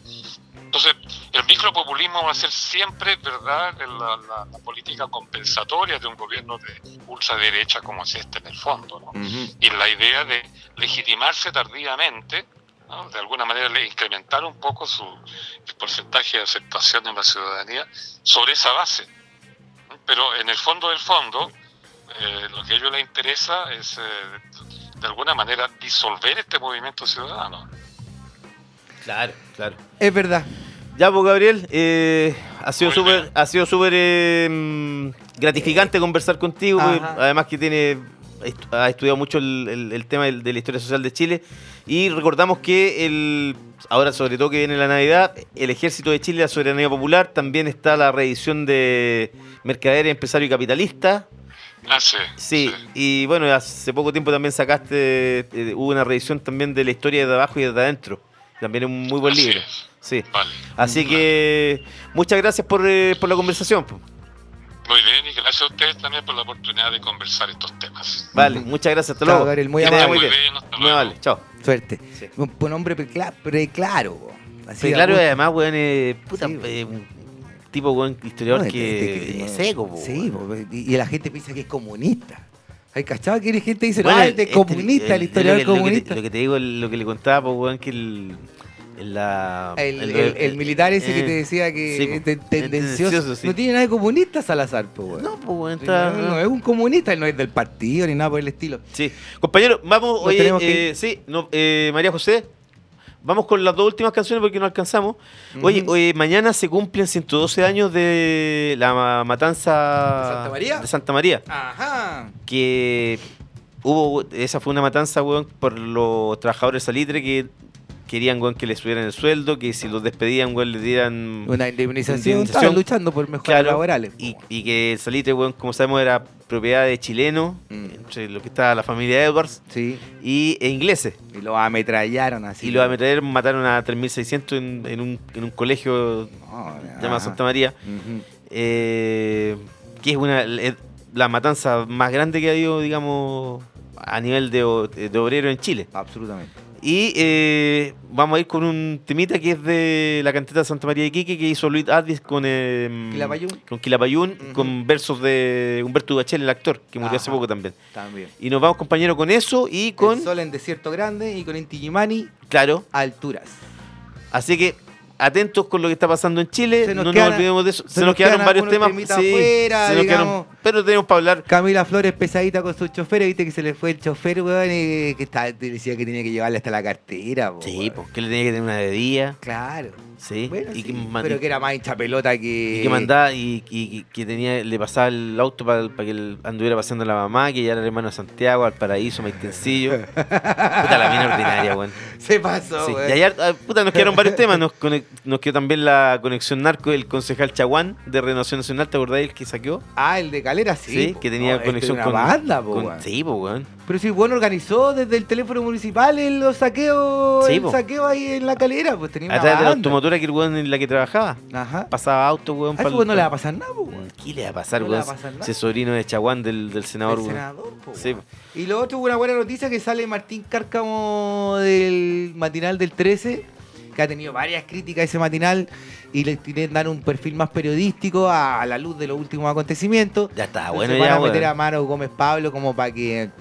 Entonces, el micropopulismo va a ser siempre, ¿verdad?, la, la- la política compensatoria de un gobierno de ultraderecha como es este en el fondo, ¿no? Y la idea de legitimarse tardíamente, ¿no? de alguna manera le- incrementar un poco su el porcentaje de aceptación en la ciudadanía sobre esa base. Pero en el fondo del fondo, eh, lo que a ellos les interesa es, eh, de alguna manera, disolver este movimiento ciudadano. Claro, claro. Es verdad. Ya, pues Gabriel, eh, ha sido súper ha sido súper eh, mm, gratificante conversar contigo, Ajá. además que tiene est- ha estudiado mucho el, el- el tema de la historia social de Chile y recordamos que el ahora sobre todo que viene la Navidad, el Ejército de Chile, la soberanía popular, también está la reedición de Mercader, Empresario y Capitalista. Ah, sí. Sí, y bueno, hace poco tiempo también sacaste, eh, hubo una reedición también de la historia de abajo y de adentro. También es un muy buen Así libro. es. Sí. Vale. Así que muchas gracias por, eh, por la conversación. Muy bien, y gracias a ustedes también por la oportunidad de conversar estos temas. Vale, muchas gracias. Hasta Chao, luego. Gabriel, muy Que amable. muy bien. bien, hasta Muy luego. amable, chao. Suerte. Sí. Un, un hombre precla- preclaro. po. Así Sí, da claro, y además, weón, eh, puta, Sí. eh, un tipo, weón, historiador No, que es seco, po, Sí, weón. y, y la gente piensa que es comunista. ¿Hay cachado que hay gente que dice, Bueno, no, este es este- comunista, el, el- historiador lo que- lo que te- comunista? Lo que te digo, el- lo que le contaba, po, weón, que el. El la, El, el- el- el militar ese que eh, te decía que sí, es ten- tendencioso. tendencioso, sí. No tiene nada de comunista Salazar, pues. No, pues, está- no, no es un comunista, él no es del partido ni nada por el estilo. Sí. Compañero, vamos, oye, tenemos que eh, sí, no, eh, María José, vamos con las dos últimas canciones porque no alcanzamos. Oye, oye, mañana se cumplen 112 años de la ma- matanza ¿De Santa María? de Santa María, Ajá. que hubo, esa fue una matanza, weón, por los trabajadores salitre que querían, weón, que les subieran el sueldo, que si los despedían, weón, les dieran... Una indemnización. Estaban luchando por mejoras Claro, laborales. Y, que el salitre, weón, como sabemos, era propiedad de chilenos, Mm. entre lo que está la familia Edwards, Sí. y, e ingleses. Y los ametrallaron así. y los ametrallaron, mataron a 3.600 en, en, un, en un colegio No, llamado. Santa María, eh, que es una es la matanza más grande que ha habido, digamos, a nivel de obrero en Chile. Absolutamente. Y eh, vamos a ir con un temita que es de la cantata de Santa María de Iquique que hizo Luis Advis con, eh, Quilapayún. con Quilapayún, con versos de Humberto Bachel, el actor, que murió hace poco también. También. Y nos vamos, compañero, con eso y con, El sol en desierto grande y con Inti Illimani, claro, alturas. Así que atentos con lo que está pasando en Chile. Se nos no quedan- nos olvidemos de eso. Se, se nos nos quedaron varios temas. temitas afuera, se nos quedaron digamos. Pero tenemos para hablar. Camila Flores pesadita con su chofer, viste que se le fue el chofer, weón, y que está, decía que tenía que llevarle hasta la cartera, po, Sí, weón. pues que le tenía que tener una bebida. Claro. Sí. Bueno, y, sí, que pero que era más hincha pelota que... y que mandaba y, y- y que tenía, le pasaba el auto para, que él anduviera paseando a la mamá, que ya era el hermano de Santiago, al paraíso, Maitencillo. Puta la mina ordinaria, weón. Se pasó, Sí, y ayer, ah, puta, nos quedaron varios temas. Nos, nos quedó también la conexión narco del concejal Chaguán de Renovación Nacional. ¿Te acordáis el que saqueó? Ah, el de Calera, sí. Sí, po. que tenía No, este conexión es con. banda, po, con-. Sí, pues, weón. Pero si bueno organizó desde el teléfono municipal el los saqueos, Sí, el po. saqueo ahí en la calera, pues tenía una A través de la automotora que el weón en la que trabajaba. Ajá. Pasaba auto, weón. A no le va a pasar nada, weón. ¿Qué le va a pasar, No le va weón? a pasar nada. Ese sobrino de Chaguán del, del senador, weón. senador, po, Sí, weón. Y lo otro, una buena noticia que sale Martín Cárcamo del matinal del 13, que ha tenido varias críticas a ese matinal y le quieren dar un perfil más periodístico a, a la luz de los últimos acontecimientos. Ya está, bueno, van ya, a meter a Maro Gómez Pablo como para que,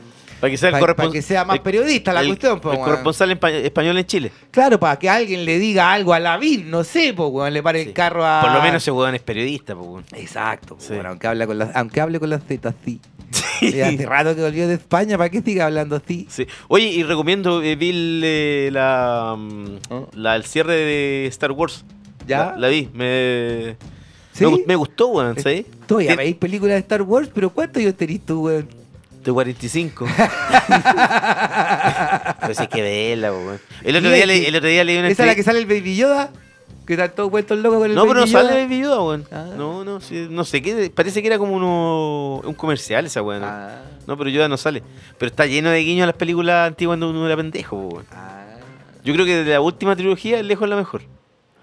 Para que sea el pa- corresponsal. pa' que sea más periodista la cuestión, po, el corresponsal en pa- español en Chile. Claro, para que alguien le diga algo a la VIR, no sé, pues, weón, le pare Sí. el carro a... Por lo menos ese weón es periodista, weón. Exacto, po, Sí. weón, aunque, habla con las, aunque hable con las Z, sí. Y hace rato que volvió de España, ¿para qué siga hablando así? Sí. Oye, y recomiendo, eh, vi el, eh, la, mm, ¿Oh? la- el cierre de Star Wars. ¿Ya? La, la vi, me, ¿Sí? me, gust- me gustó, weón, Eh, ¿sí? Todavía Tien- veis películas de Star Wars, pero ¿cuántos años tenés tú, weón? De 45. Pero sí hay que verla, weón. El otro, día le, el otro día leí una ¿Esa es la que sale el Baby Yoda? Que están todos vueltos locos con el No, pero no Yoda. sale Baby Yoda, weón. Ah. No, no, sí, no sé qué. Parece que era como uno, un comercial esa weón. Ah, No, pero Yoda no sale. Pero está lleno de guiños a las películas antiguas cuando uno era pendejo, weón. ah, Yo creo que de la última trilogía, lejos es la mejor.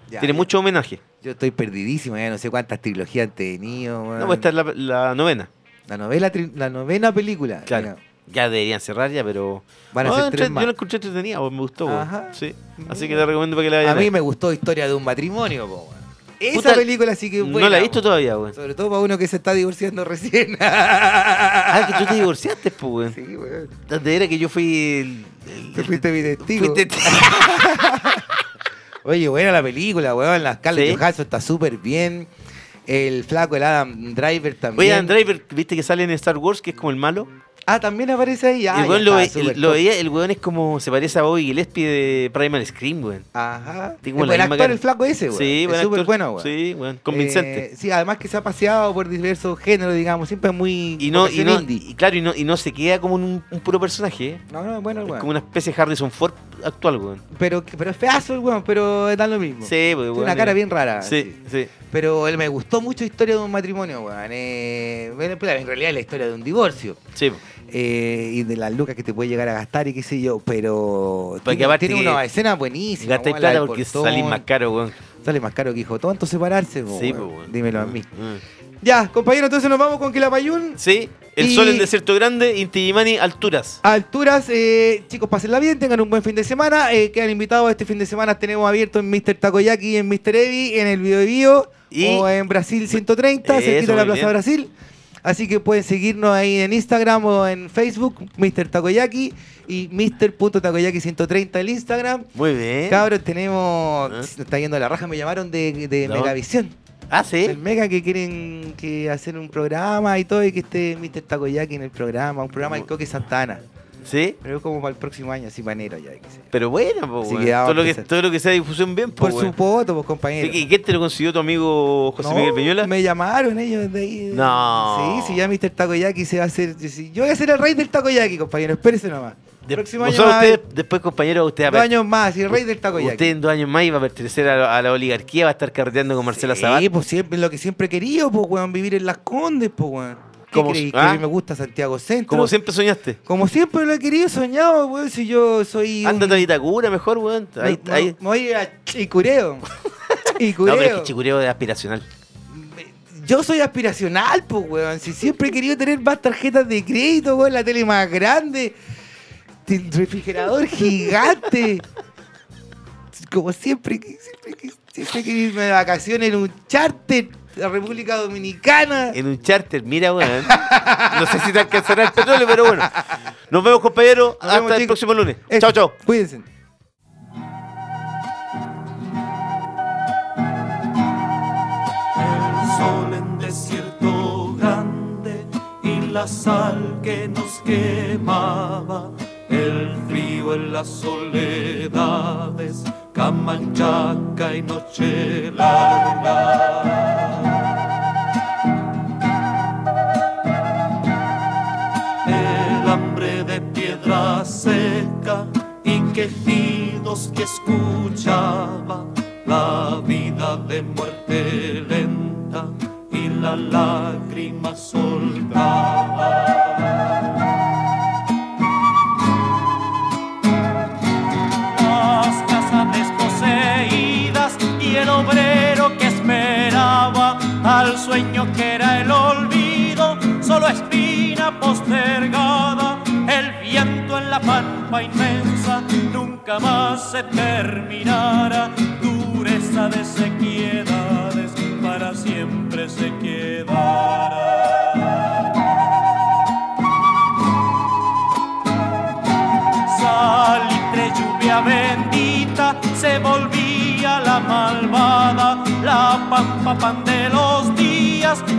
ya, Tiene ya. mucho homenaje. Yo estoy perdidísimo, ya no sé cuántas trilogías han tenido, weón. No, pues esta es la, la novena. La novela, tri- la novena película. Claro. Mira, Ya deberían cerrar ya, pero. Van a No, ser tres más. Yo la encontré entretenida, me gustó. Ajá. Sí. Así que te recomiendo para que la veas. A mí me gustó Historia de un matrimonio, po. Esa Puta, película sí que es buena. No la he visto todavía, weón. Sobre todo para uno que se está divorciando recién. Ah, que tú te divorciaste, pues, weón. sí, weón. De era que yo fui el. fuiste mi testigo. fuiste- Oye, buena la película, weón. La Scarlett Sí. Johansson está súper bien. El flaco, el Adam Driver también. Oye, Adam Driver, ¿viste que sale en Star Wars, que es como el malo? Ah, también aparece ahí. Ah, el weón lo, lo veía, el weón es como, se parece a Bobby Gillespie de Primal Scream, weón. Ajá. Tiene buen actor cara. el flaco ese, weón. Sí, es súper bueno, weón. Sí, weón, convincente. Eh, sí, además que se ha paseado por diversos géneros, digamos. Siempre es muy. y no, y no, indie. y claro, y no, y no se queda como un, un puro personaje, ¿eh? No, no, bueno, Es weón. como una especie de Harrison Ford actual, weón. Pero, pero es feazo el weón, pero da lo mismo. Sí, pues, Tiene weón. una cara bien rara. Sí, sí. Pero él me gustó mucho Historia de un matrimonio, weón. Eh, en realidad es la historia de un divorcio. Sí, eh, y de las lucas que te puede llegar a gastar y qué sé yo. Pero Porque tiene, tiene que una escena buenísima. gastáis weón, la plata porque salís más caro, weón. Sale más caro que hijo tonto separarse, po, Sí, weón. weón. Dímelo a mí. Mm. Ya, compañero, entonces nos vamos con Quilapayún. Sí, el Y- sol en desierto grande, Inti Illimani, alturas. A alturas, eh, chicos, pásenla bien, tengan un buen fin de semana. Eh, quedan invitados este fin de semana. Tenemos abierto en Mr. Takoyaki y en Mr. Evi, en el Bio de Bio Y- o en Brasil 130, Eso, cerquita de la Plaza bien. Brasil. Así que pueden seguirnos ahí en Instagram o en Facebook, Mr. Takoyaki y Mr.takoyaki130 el Instagram. Muy bien. Cabros, tenemos. Se está yendo la raja, me llamaron de, de No. Megavisión. Ah, sí. Del Mega que quieren que hacer un programa y todo, y que esté Mr. Takoyaki en el programa, un programa de Coque Santana. Sí. Pero es como para el próximo año, así para enero ya que. Pero bueno, pues, todo, lo que, empezar. todo lo que sea difusión bien, Por pues, su weón. voto, pues compañero. ¿Y qué te lo consiguió tu amigo José No, Miguel Peñola? Me llamaron ellos de ahí. No. Sí, sí, ya Mr. Takoyaki se va a hacer. Yo voy a ser el rey del Takoyaki, compañero. Espérese nomás. De- próximo año a usted, después, compañero, usted va a dos años más y el rey del Takoyaki. Usted en dos años más iba a pertenecer a la, a la oligarquía, va a estar carreteando con Marcela sí, Sabat. pues siempre lo que siempre he querido, pues, weón, vivir en Las Condes, pues, weón. ¿Qué Como- creí? Ah. a mí me gusta Santiago Centro. Como siempre soñaste. Como siempre lo he querido, soñado, weón, si yo soy. un- Ándate a Vitacura mejor, weón. Ahí, me, ahí. me- voy a a Chicureo. No, Chicureo. pero es que chicureo es aspiracional. Yo soy aspiracional, pues, weón. Si siempre he querido tener más tarjetas de crédito, weón, la tele más grande, el refrigerador gigante. Como siempre, que- siempre, que- siempre querido irme de vacaciones en un charter la República Dominicana. En un charter, mira, weón. No sé si te alcanzará el petróleo, pero bueno. Nos vemos, compañeros. Nos Hasta vemos, el chicos. próximo lunes. Chao, chao. Cuídense. El sol en desierto grande la sal que nos quemaba, el frío en las soledades, camanchaca y noche larga. el hambre de piedra seca y quejidos que escuchaba, la vida de muerte lenta y la lágrima soltaba. Sueño que era el olvido, solo espina postergada, el viento en la pampa inmensa nunca más se terminará, dureza de sequedades para siempre se quedará. salitre, lluvia bendita, se volvía la malvada, la pampa pan de los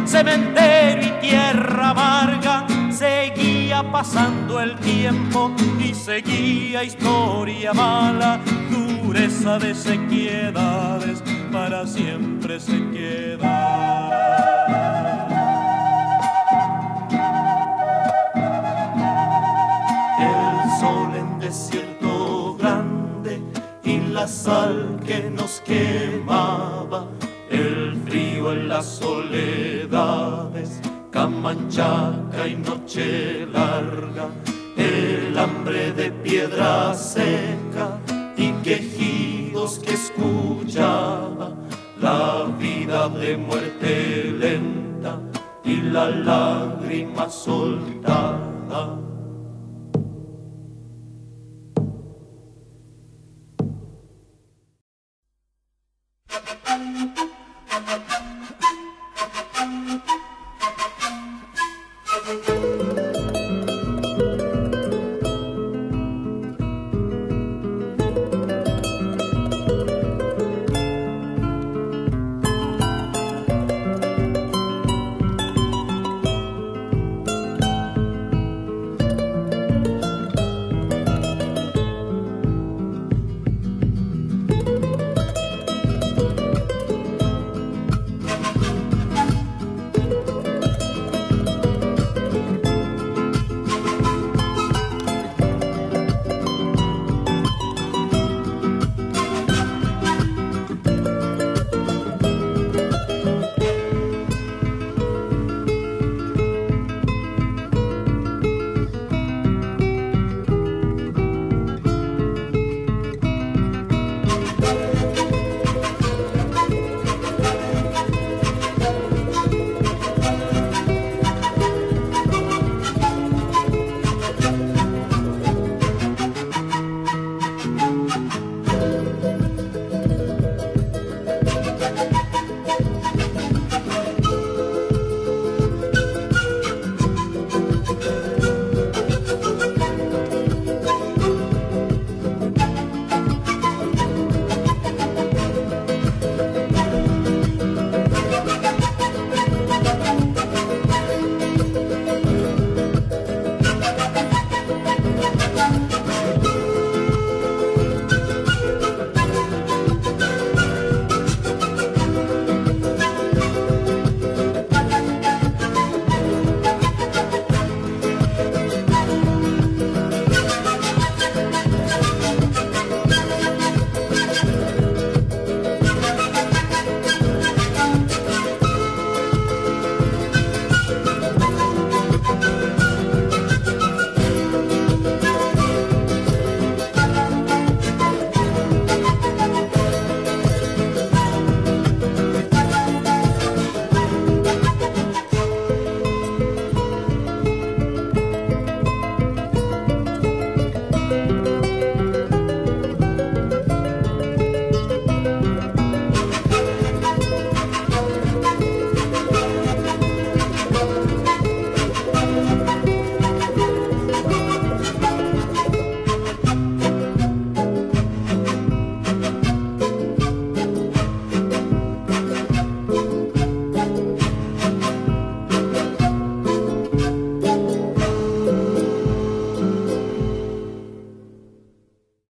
cementerio y tierra amarga, seguía pasando el tiempo y seguía historia mala, dureza de sequedades, para siempre se quedará. el sol en desierto grande y la sal que nos quemaba, el frío en las soledades, camanchaca y noche larga, el hambre de piedra seca y quejidos que escuchaba, la vida de muerte lenta y la lágrima soltada.